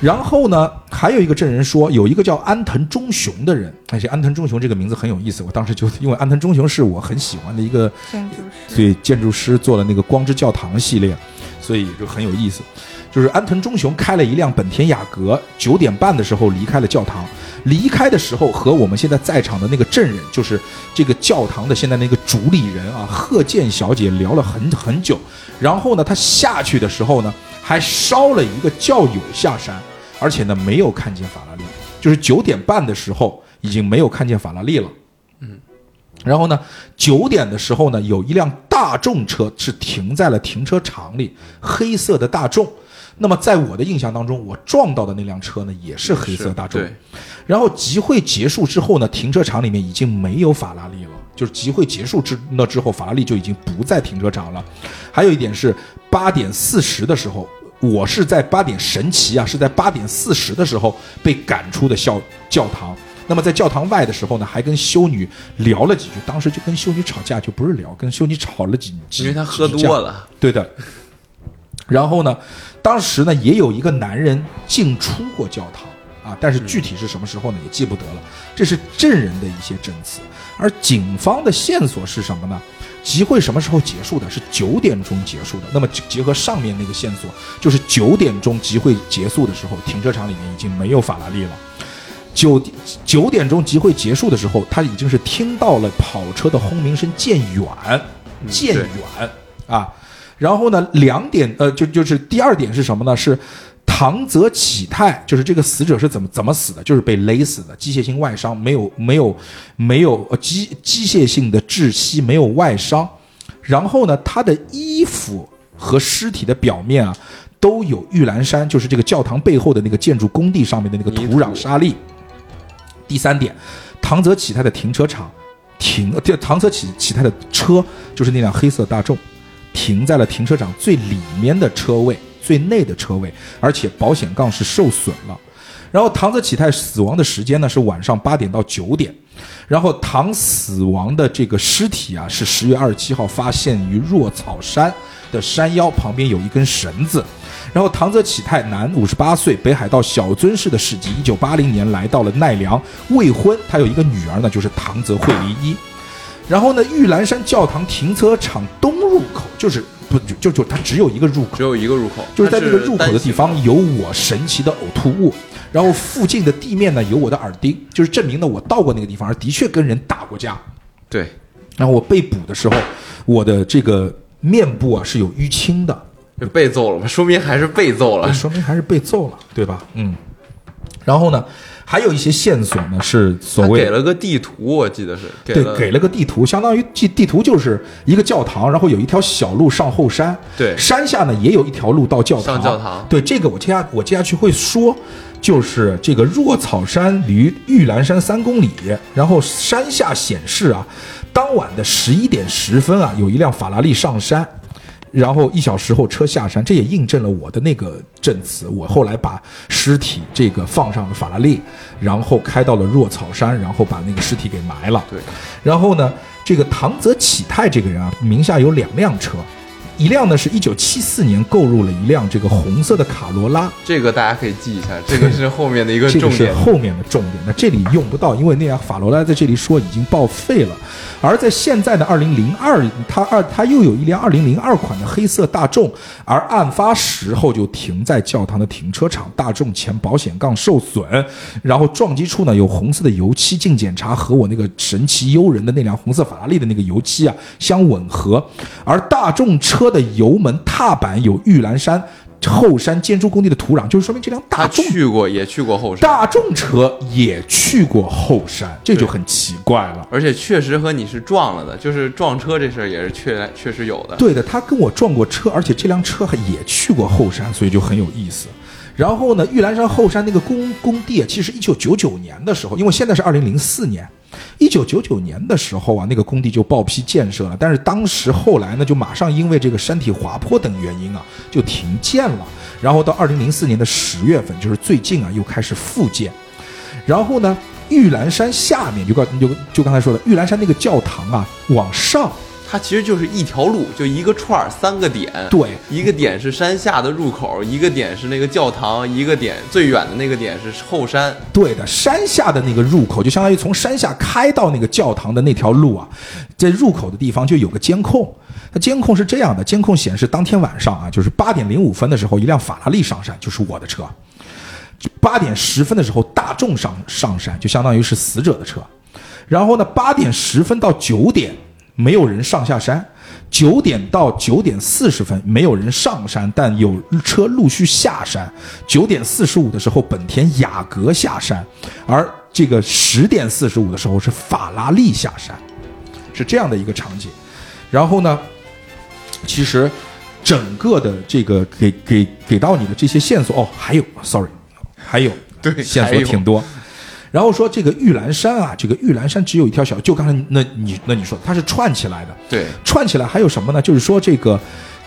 然后呢，还有一个证人说，有一个叫安藤忠雄的人，而且安藤忠雄这个名字很有意思。我当时就因为安藤忠雄是我很喜欢的一个建筑师。对建筑师做了那个光之教堂系列，所以就很有意思。就是安藤忠雄开了一辆本田雅阁，九点半的时候离开了教堂。离开的时候和我们现在在场的那个证人，就是这个教堂的现在那个主理人啊，贺建小姐聊了很很久。然后呢，他下去的时候呢，还捎了一个教友下山，而且呢没有看见法拉利，就是九点半的时候已经没有看见法拉利了。嗯，然后呢，九点的时候呢，有一辆大众车是停在了停车场里，黑色的大众。那么在我的印象当中，我撞到的那辆车呢，也是黑色大众。对，然后集会结束之后呢，停车场里面已经没有法拉利了，就是集会结束之那之后，法拉利就已经不在停车场了。还有一点是八点四十的时候，我是在八点神奇啊，是在八点四十的时候被赶出的校教堂。那么在教堂外的时候呢，还跟修女聊了几句，当时就跟修女吵架，就不是聊，跟修女吵了几句，因为他喝多了。对的。然后呢，当时呢也有一个男人进出过教堂啊，但是具体是什么时候呢也记不得了。这是证人的一些证词，而警方的线索是什么呢？集会什么时候结束的？是九点钟结束的。那么结合上面那个线索，就是九点钟集会结束的时候，停车场里面已经没有法拉利了。九九点钟集会结束的时候，他已经是听到了跑车的轰鸣声渐远，渐对远啊。然后呢，两点呃，就就是第二点是什么呢？是唐泽启泰，就是这个死者是怎么怎么死的？就是被勒死的，机械性外伤，没有没有没有呃机机械性的窒息，没有外伤。然后呢，他的衣服和尸体的表面啊，都有玉兰山，就是这个教堂背后的那个建筑工地上面的那个土壤沙粒。第三点，唐泽启泰的停车场停，呃唐泽启启泰的车就是那辆黑色大众，停在了停车场最里面的车位，最内的车位，而且保险杠是受损了。然后唐泽启泰死亡的时间呢是晚上八点到九点，然后唐死亡的这个尸体啊是十月二十七号发现于若草山的山腰旁边有一根绳子。然后唐泽启泰，男，五十八岁，北海道小樽市的市籍，一九八零年来到了奈良，未婚，他有一个女儿呢，就是唐泽惠梨一。然后呢，玉兰山教堂停车场东入口就是不就就就它只有一个入口只，有一个入口，就是在这个入口的地方有我神奇的呕吐物，然后附近的地面呢有我的耳钉，就是证明呢我到过那个地方，而的确跟人打过架。对，然后我被捕的时候，我的这个面部啊是有淤青的，就被揍了嘛，说明还是被揍了。说明还是被揍了，对吧？嗯。然后呢，还有一些线索呢是所谓给了个地图，我记得是给对给了个地图，相当于地地图就是一个教堂，然后有一条小路上后山，对山下呢也有一条路到教堂。上教堂对这个我接下我接下去会说，就是这个若草山离玉兰山三公里，然后山下显示啊，当晚的十一点十分啊，有一辆法拉利上山。然后一小时后车下山，这也印证了我的那个证词。我后来把尸体这个放上了法拉利，然后开到了若草山，然后把那个尸体给埋了。对，然后呢，这个唐泽启泰这个人啊，名下有两辆车，一辆呢是一九七四年购入了一辆这个红色的卡罗拉，这个大家可以记一下，这个是后面的一个这个是重点。后面的重点。那这里用不到，因为那辆法罗拉在这里说已经报废了。而在现在的二零零二，它二它又有一辆二零零二款的黑色大众，而案发时候就停在教堂的停车场，大众前保险杠受损，然后撞击处呢有红色的油漆，经检查和我那个神奇悠人的那辆红色法拉利的那个油漆啊相吻合，而大众车的油门踏板有玉兰山。后山建筑工地的土壤，就是说明这辆大他众去过，也去过后山，大众车也去过后山，这就很奇怪了。而且确实和你是撞了的，就是撞车这事儿也是确确实有的。对的，他跟我撞过车，而且这辆车还也去过后山，所以就很有意思。然后呢，玉兰山后山那个工工地，其实一九九九年的时候，因为现在是二零零四年，一九九九年的时候啊，那个工地就报批建设了，但是当时后来呢，就马上因为这个山体滑坡等原因啊，就停建了。然后到二零零四年的十月份，就是最近啊，又开始复建。然后呢，玉兰山下面就告就就刚才说的，玉兰山那个教堂啊，往上它其实就是一条路，就一个串儿，三个点。对一个点是山下的入口，一个点是那个教堂，一个点最远的那个点是后山。对的，山下的那个入口，就相当于从山下开到那个教堂的那条路啊，在入口的地方就有个监控。它监控是这样的，监控显示当天晚上啊，就是八点零五分的时候，一辆法拉利上山，就是我的车。八点十分的时候，大众上上山，就相当于是死者的车。然后呢，八点十分到九点，没有人上下山。九点到九点四十分，没有人上山，但有车陆续下山。九点四十五的时候，本田雅阁下山，而这个十点四十五的时候是法拉利下山，是这样的一个场景。然后呢，其实整个的这个给给给到你的这些线索哦，还有，sorry，还有对线索挺多。然后说这个玉兰山啊，这个玉兰山只有一条小，就刚才那你那你说它是串起来的，对，串起来还有什么呢？就是说这个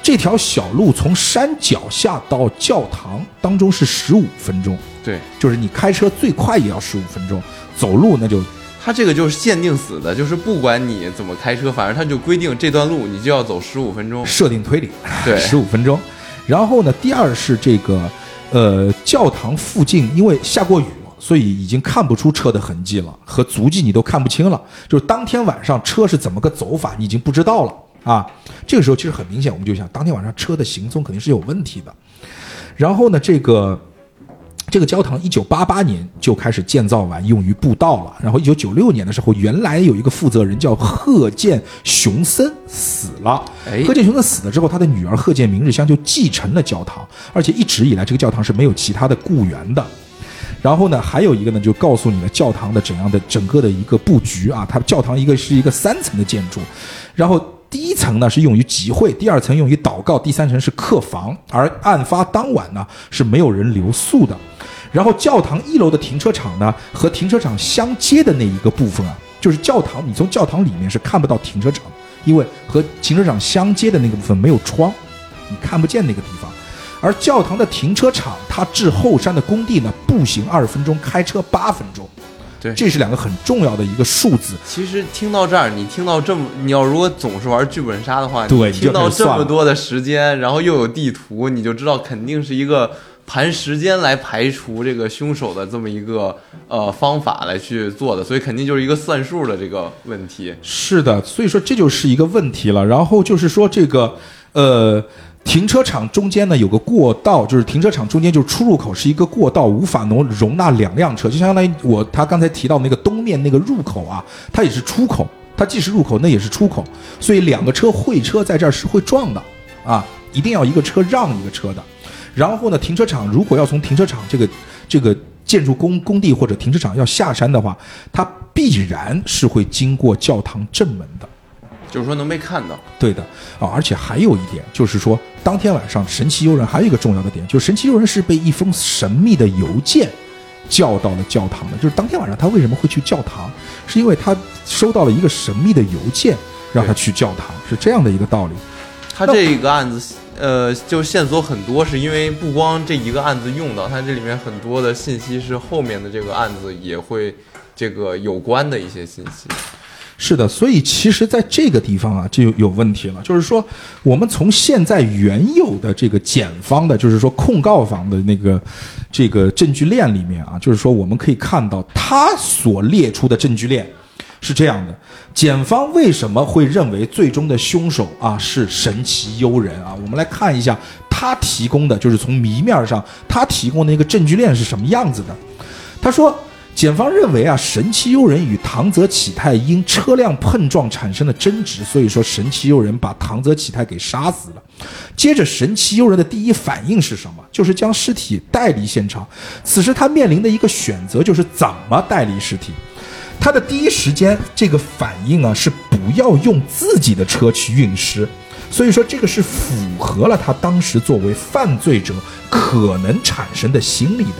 这条小路从山脚下到教堂当中是十五分钟，对，就是你开车最快也要十五分钟，走路那就它这个就是限定死的，就是不管你怎么开车，反正它就规定这段路你就要走十五分钟。设定推理，对十五分钟。然后呢，第二是这个呃教堂附近因为下过雨。所以已经看不出车的痕迹了，和足迹你都看不清了。就是当天晚上车是怎么个走法，你已经不知道了啊。这个时候其实很明显，我们就想，当天晚上车的行踪肯定是有问题的。然后呢，这个这个教堂一九八八年就开始建造完，用于布道了。然后一九九六年的时候，原来有一个负责人叫贺建雄森死了。哎贺建雄森死了之后，他的女儿贺建明日香就继承了教堂，而且一直以来这个教堂是没有其他的雇员的。然后呢，还有一个呢，就告诉你了教堂的怎样的整个的一个布局啊。它教堂一个是一个三层的建筑，然后第一层呢是用于集会，第二层用于祷告，第三层是客房。而案发当晚呢是没有人留宿的。然后教堂一楼的停车场呢和停车场相接的那一个部分啊，就是教堂，你从教堂里面是看不到停车场，因为和停车场相接的那个部分没有窗，你看不见那个地方。而教堂的停车场，它至后山的工地呢，步行二十分钟，开车八分钟，对这是两个很重要的一个数字。其实听到这儿，你听到这么，你要如果总是玩剧本杀的话，对你听到这么多的时间，然后又有地图，你就知道肯定是一个盘时间来排除这个凶手的这么一个呃方法来去做的，所以肯定就是一个算数的这个问题。是的，所以说这就是一个问题了。然后就是说这个，呃。停车场中间呢有个过道，就是停车场中间就是出入口是一个过道，无法容容纳两辆车，就相当于我他刚才提到那个东面那个入口啊，它也是出口，它既是入口，那也是出口，所以两个车会车在这儿是会撞的啊，一定要一个车让一个车的。然后呢，停车场如果要从停车场这个这个建筑工工地或者停车场要下山的话，它必然是会经过教堂正门的。就是说能被看到，对的啊，而且还有一点就是说，当天晚上神奇悠人还有一个重要的点，就是神奇悠人是被一封神秘的邮件叫到了教堂的。就是当天晚上他为什么会去教堂，是因为他收到了一个神秘的邮件，让他去教堂，是这样的一个道理。他这个案子，呃，就线索很多，是因为不光这一个案子用到，它这里面很多的信息是后面的这个案子也会这个有关的一些信息。是的，所以其实在这个地方啊，就有问题了。就是说，我们从现在原有的这个检方的，就是说控告方的那个这个证据链里面啊，就是说我们可以看到他所列出的证据链是这样的：检方为什么会认为最终的凶手啊是神奇幽人啊？我们来看一下他提供的，就是从谜面上他提供的那个证据链是什么样子的。他说。检方认为啊，神奇幽人与唐泽启泰因车辆碰撞产生了争执，所以说神奇幽人把唐泽启泰给杀死了。接着，神奇幽人的第一反应是什么？就是将尸体带离现场。此时他面临的一个选择就是怎么带离尸体。他的第一时间这个反应啊，是不要用自己的车去运尸。所以说，这个是符合了他当时作为犯罪者可能产生的心理的。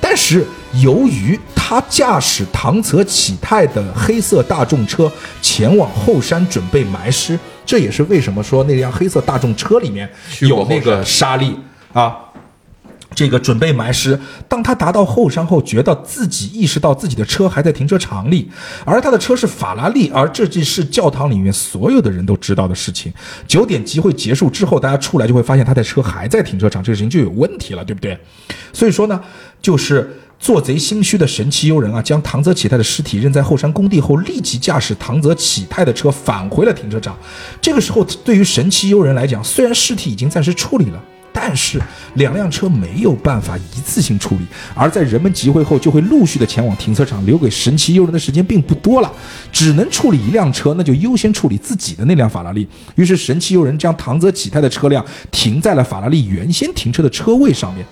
但是由于他驾驶唐泽启泰的黑色大众车前往后山准备埋尸，这也是为什么说那辆黑色大众车里面有那个沙粒啊。这个准备埋尸，当他达到后山后，觉得自己意识到自己的车还在停车场里，而他的车是法拉利，而这就是教堂里面所有的人都知道的事情。九点集会结束之后，大家出来就会发现他的车还在停车场，这个事情就有问题了，对不对？所以说呢，就是做贼心虚的神奇幽人啊，将唐泽启泰的尸体扔在后山工地后，立即驾驶唐泽启泰的车返回了停车场。这个时候，对于神奇幽人来讲，虽然尸体已经暂时处理了。但是两辆车没有办法一次性处理，而在人们集会后，就会陆续的前往停车场，留给神奇幽人的时间并不多了，只能处理一辆车，那就优先处理自己的那辆法拉利。于是神奇幽人将唐泽启泰的车辆停在了法拉利原先停车的车位上面，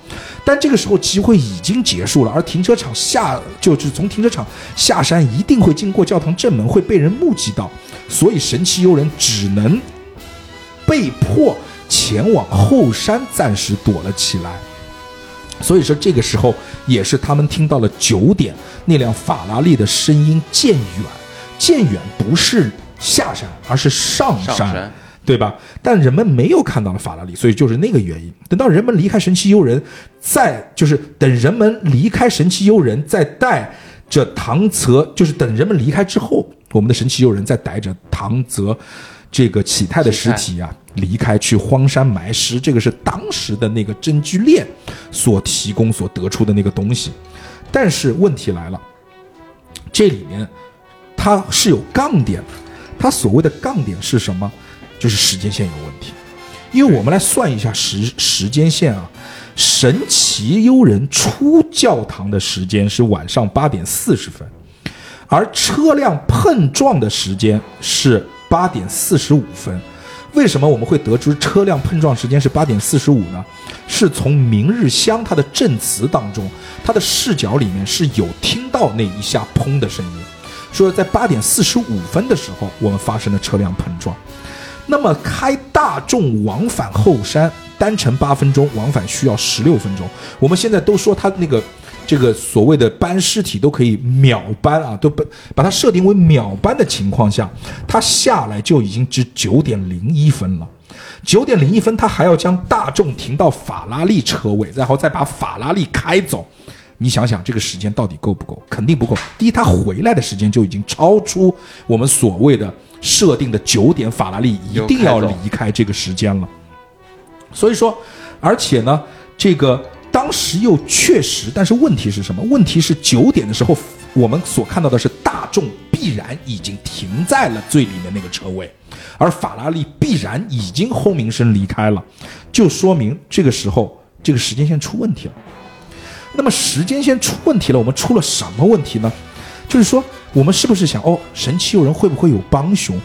但这个时候集会已经结束了，而停车场下就是从停车场下山一定会经过教堂正门，会被人目击到，所以神奇幽人只能被迫。前往后山，暂时躲了起来。所以说，这个时候也是他们听到了九点那辆法拉利的声音渐远，渐远不是下山，而是上山，对吧？但人们没有看到了法拉利，所以就是那个原因。等到人们离开神奇幽人，再就是等人们离开神奇幽人，再带着唐泽，就是等人们离开之后，我们的神奇幽人再带着唐泽。这个启泰的尸体啊，离开去荒山埋尸，这个是当时的那个证据链所提供、所得出的那个东西。但是问题来了，这里面它是有杠点的。它所谓的杠点是什么？就是时间线有问题。因为我们来算一下时时间线啊，神奇幽人出教堂的时间是晚上八点四十分，而车辆碰撞的时间是。八点四十五分，为什么我们会得知车辆碰撞时间是八点四十五呢？是从明日香他的证词当中，他的视角里面是有听到那一下砰的声音，说在八点四十五分的时候，我们发生了车辆碰撞。那么开大众往返后山，单程八分钟，往返需要十六分钟。我们现在都说他那个。这个所谓的搬尸体都可以秒搬啊，都把把它设定为秒搬的情况下，他下来就已经值九点零一分了。九点零一分，他还要将大众停到法拉利车位，然后再把法拉利开走。你想想，这个时间到底够不够？肯定不够。第一，他回来的时间就已经超出我们所谓的设定的九点，法拉利一定要离开这个时间了。所以说，而且呢，这个。当时又确实，但是问题是什么？问题是九点的时候，我们所看到的是大众必然已经停在了最里面那个车位，而法拉利必然已经轰鸣声离开了，就说明这个时候这个时间线出问题了。那么时间线出问题了，我们出了什么问题呢？就是说，我们是不是想，哦，神奇诱人会不会有帮凶？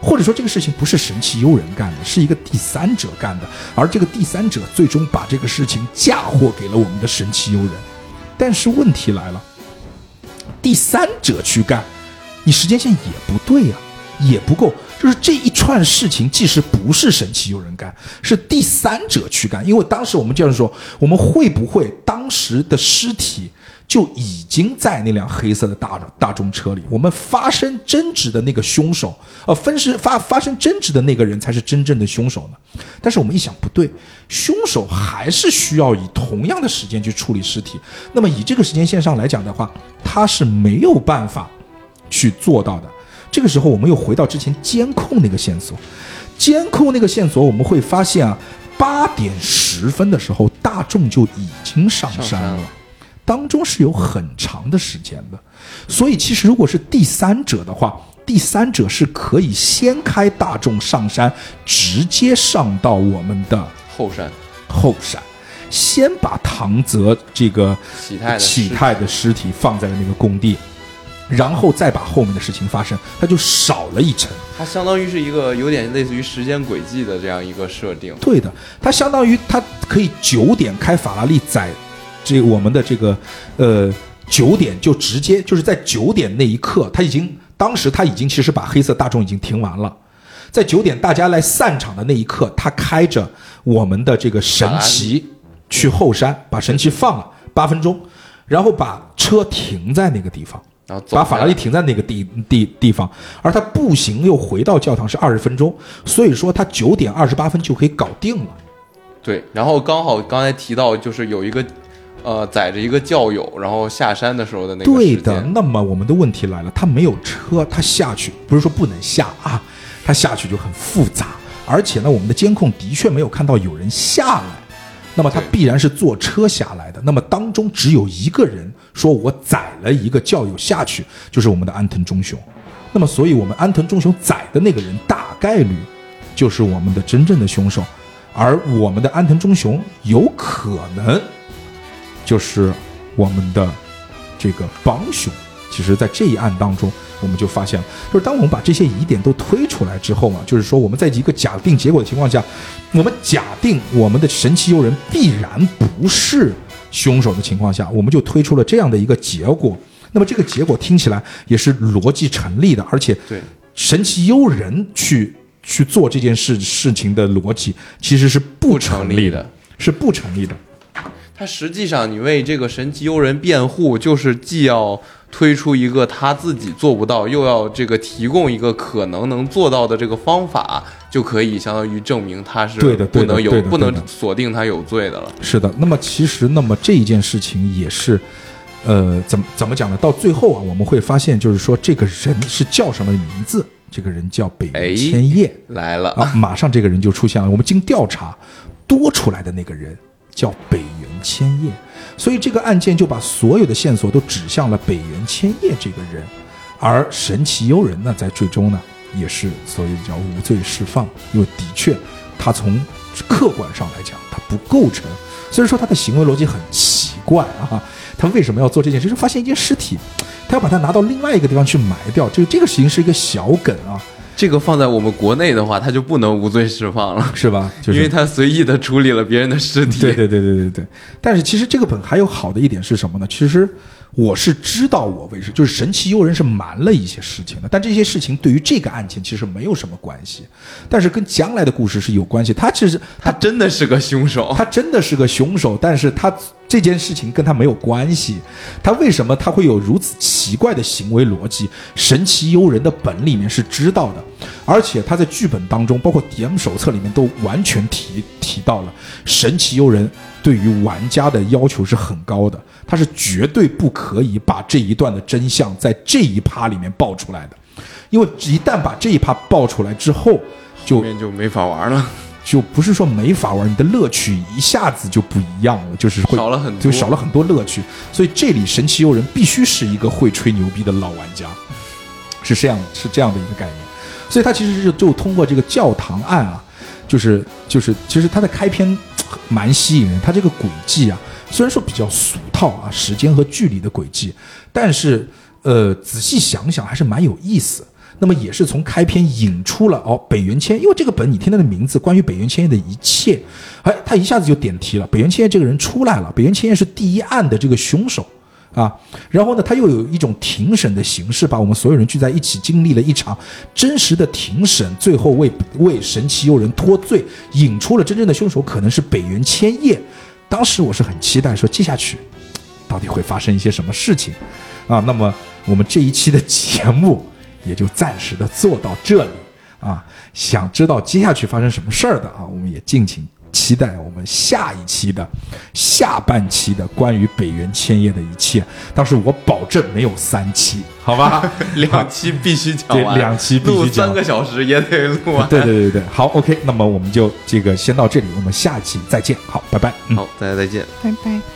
或者说这个事情不是神奇幽人干的，是一个第三者干的，而这个第三者最终把这个事情嫁祸给了我们的神奇幽人。但是问题来了，第三者去干，你时间线也不对呀，也不够。就是这一串事情，即使不是神奇幽人干，是第三者去干，因为当时我们就是说，我们会不会当时的尸体？就已经在那辆黑色的大大众车里。我们发生争执的那个凶手，呃，分尸发发生争执的那个人才是真正的凶手呢。但是我们一想，不对，凶手还是需要以同样的时间去处理尸体。那么以这个时间线上来讲的话，他是没有办法去做到的。这个时候我们又回到之前监控那个线索，监控那个线索我们会发现啊，八点十分的时候大众就已经上山了。当中是有很长的时间的，所以其实如果是第三者的话，第三者是可以先开大众上山，直接上到我们的后山。后山，先把唐泽这个启泰的启尸泰的尸体放在了那个工地，然后再把后面的事情发生，它就少了一层。它相当于是一个有点类似于时间轨迹的这样一个设定。对的，它相当于它可以九点开法拉利载这我们的这个呃九点就直接就是在九点那一刻，他已经当时他已经其实把黑色大众已经停完了。在九点大家来散场的那一刻，他开着我们的这个神奇去后山，把神奇放了八分钟，然后把车停在那个地方，然后把法拉利停在那个地地地方，而他步行又回到教堂是二十分钟，所以说他九点二十八分就可以搞定了。对，然后刚好刚才提到就是有一个呃载着一个教友，然后下山的时候的那个对的，那么我们的问题来了，他没有车，他下去不是说不能下啊，他下去就很复杂，而且呢，我们的监控的确没有看到有人下来，那么他必然是坐车下来的，那么当中只有一个人说我载了一个教友下去，就是我们的安藤忠雄，那么所以我们安藤忠雄载的那个人大概率就是我们的真正的凶手，而我们的安藤忠雄有可能就是我们的这个帮凶。其实，在这一案当中，我们就发现了，就是当我们把这些疑点都推出来之后嘛，就是说我们在一个假定结果的情况下，我们假定我们的神奇诱人必然不是凶手的情况下，我们就推出了这样的一个结果。那么这个结果听起来也是逻辑成立的，而且对神奇诱人去去做这件事事情的逻辑其实是不成立的，是不成立的。他实际上，你为这个神奇幽人辩护，就是既要推出一个他自己做不到，又要这个提供一个可能能做到的这个方法，就可以相当于证明他是对的不能有不能锁定他有罪的了。是的，那么其实，那么这一件事情也是，呃，怎么怎么讲呢？到最后啊，我们会发现，就是说这个人是叫什么名字？这个人叫北哎千叶来了，啊，马上这个人就出现了。我们经调查多出来的那个人叫北原千叶，所以这个案件就把所有的线索都指向了北原千叶这个人，而神奇幽人呢，在最终呢，也是所谓叫无罪释放，因为的确他从客观上来讲，他不构成，所以说他的行为逻辑很奇怪啊，他为什么要做这件事？就发现一件尸体，他要把它拿到另外一个地方去埋掉，这个这个事情是一个小梗啊，这个放在我们国内的话，他就不能无罪释放了，是吧？就是因为他随意的处理了别人的尸体。对对对对对对。但是其实这个本还有好的一点是什么呢？其实我是知道我为什就是神奇幽人是瞒了一些事情的，但这些事情对于这个案件其实没有什么关系，但是跟将来的故事是有关系。他其实他真的是个凶手。他真的是个凶手，但是他这件事情跟他没有关系。他为什么他会有如此奇怪的行为逻辑？神奇幽人的本里面是知道的，而且他在剧本当中，包括 DM 手册里面都完全提提到了，神奇幽人对于玩家的要求是很高的，他是绝对不可以把这一段的真相在这一趴里面爆出来的，因为一旦把这一趴爆出来之后，就后面就没法玩了，就不是说没法玩，你的乐趣一下子就不一样了，就是会少了很多就少了很多乐趣。所以这里神奇诱人必须是一个会吹牛逼的老玩家，是这样是这样的一个概念。所以他其实是就通过这个教堂案啊，就是就是其实他的开篇蛮吸引人，他这个轨迹啊，虽然说比较俗套啊，时间和距离的轨迹，但是呃仔细想想还是蛮有意思。那么也是从开篇引出了哦，北原千，因为这个本你听他的名字，关于北原千叶的一切，哎，他一下子就点题了。北原千叶这个人出来了，北原千叶是第一案的这个凶手啊。然后呢，他又有一种庭审的形式，把我们所有人聚在一起，经历了一场真实的庭审，最后为为神奇诱人脱罪，引出了真正的凶手可能是北原千叶。当时我是很期待说接下去到底会发生一些什么事情啊。那么我们这一期的节目。也就暂时的做到这里啊。想知道接下去发生什么事儿的啊，我们也敬请期待我们下一期的下半期的关于北原千叶的一切。但是我保证没有三期，好吧？两期必须讲两期必须讲三个小时也得录完。对对对对，好，OK，那么我们就这个先到这里，我们下期再见，好，拜拜。嗯。好，大家再见。拜拜。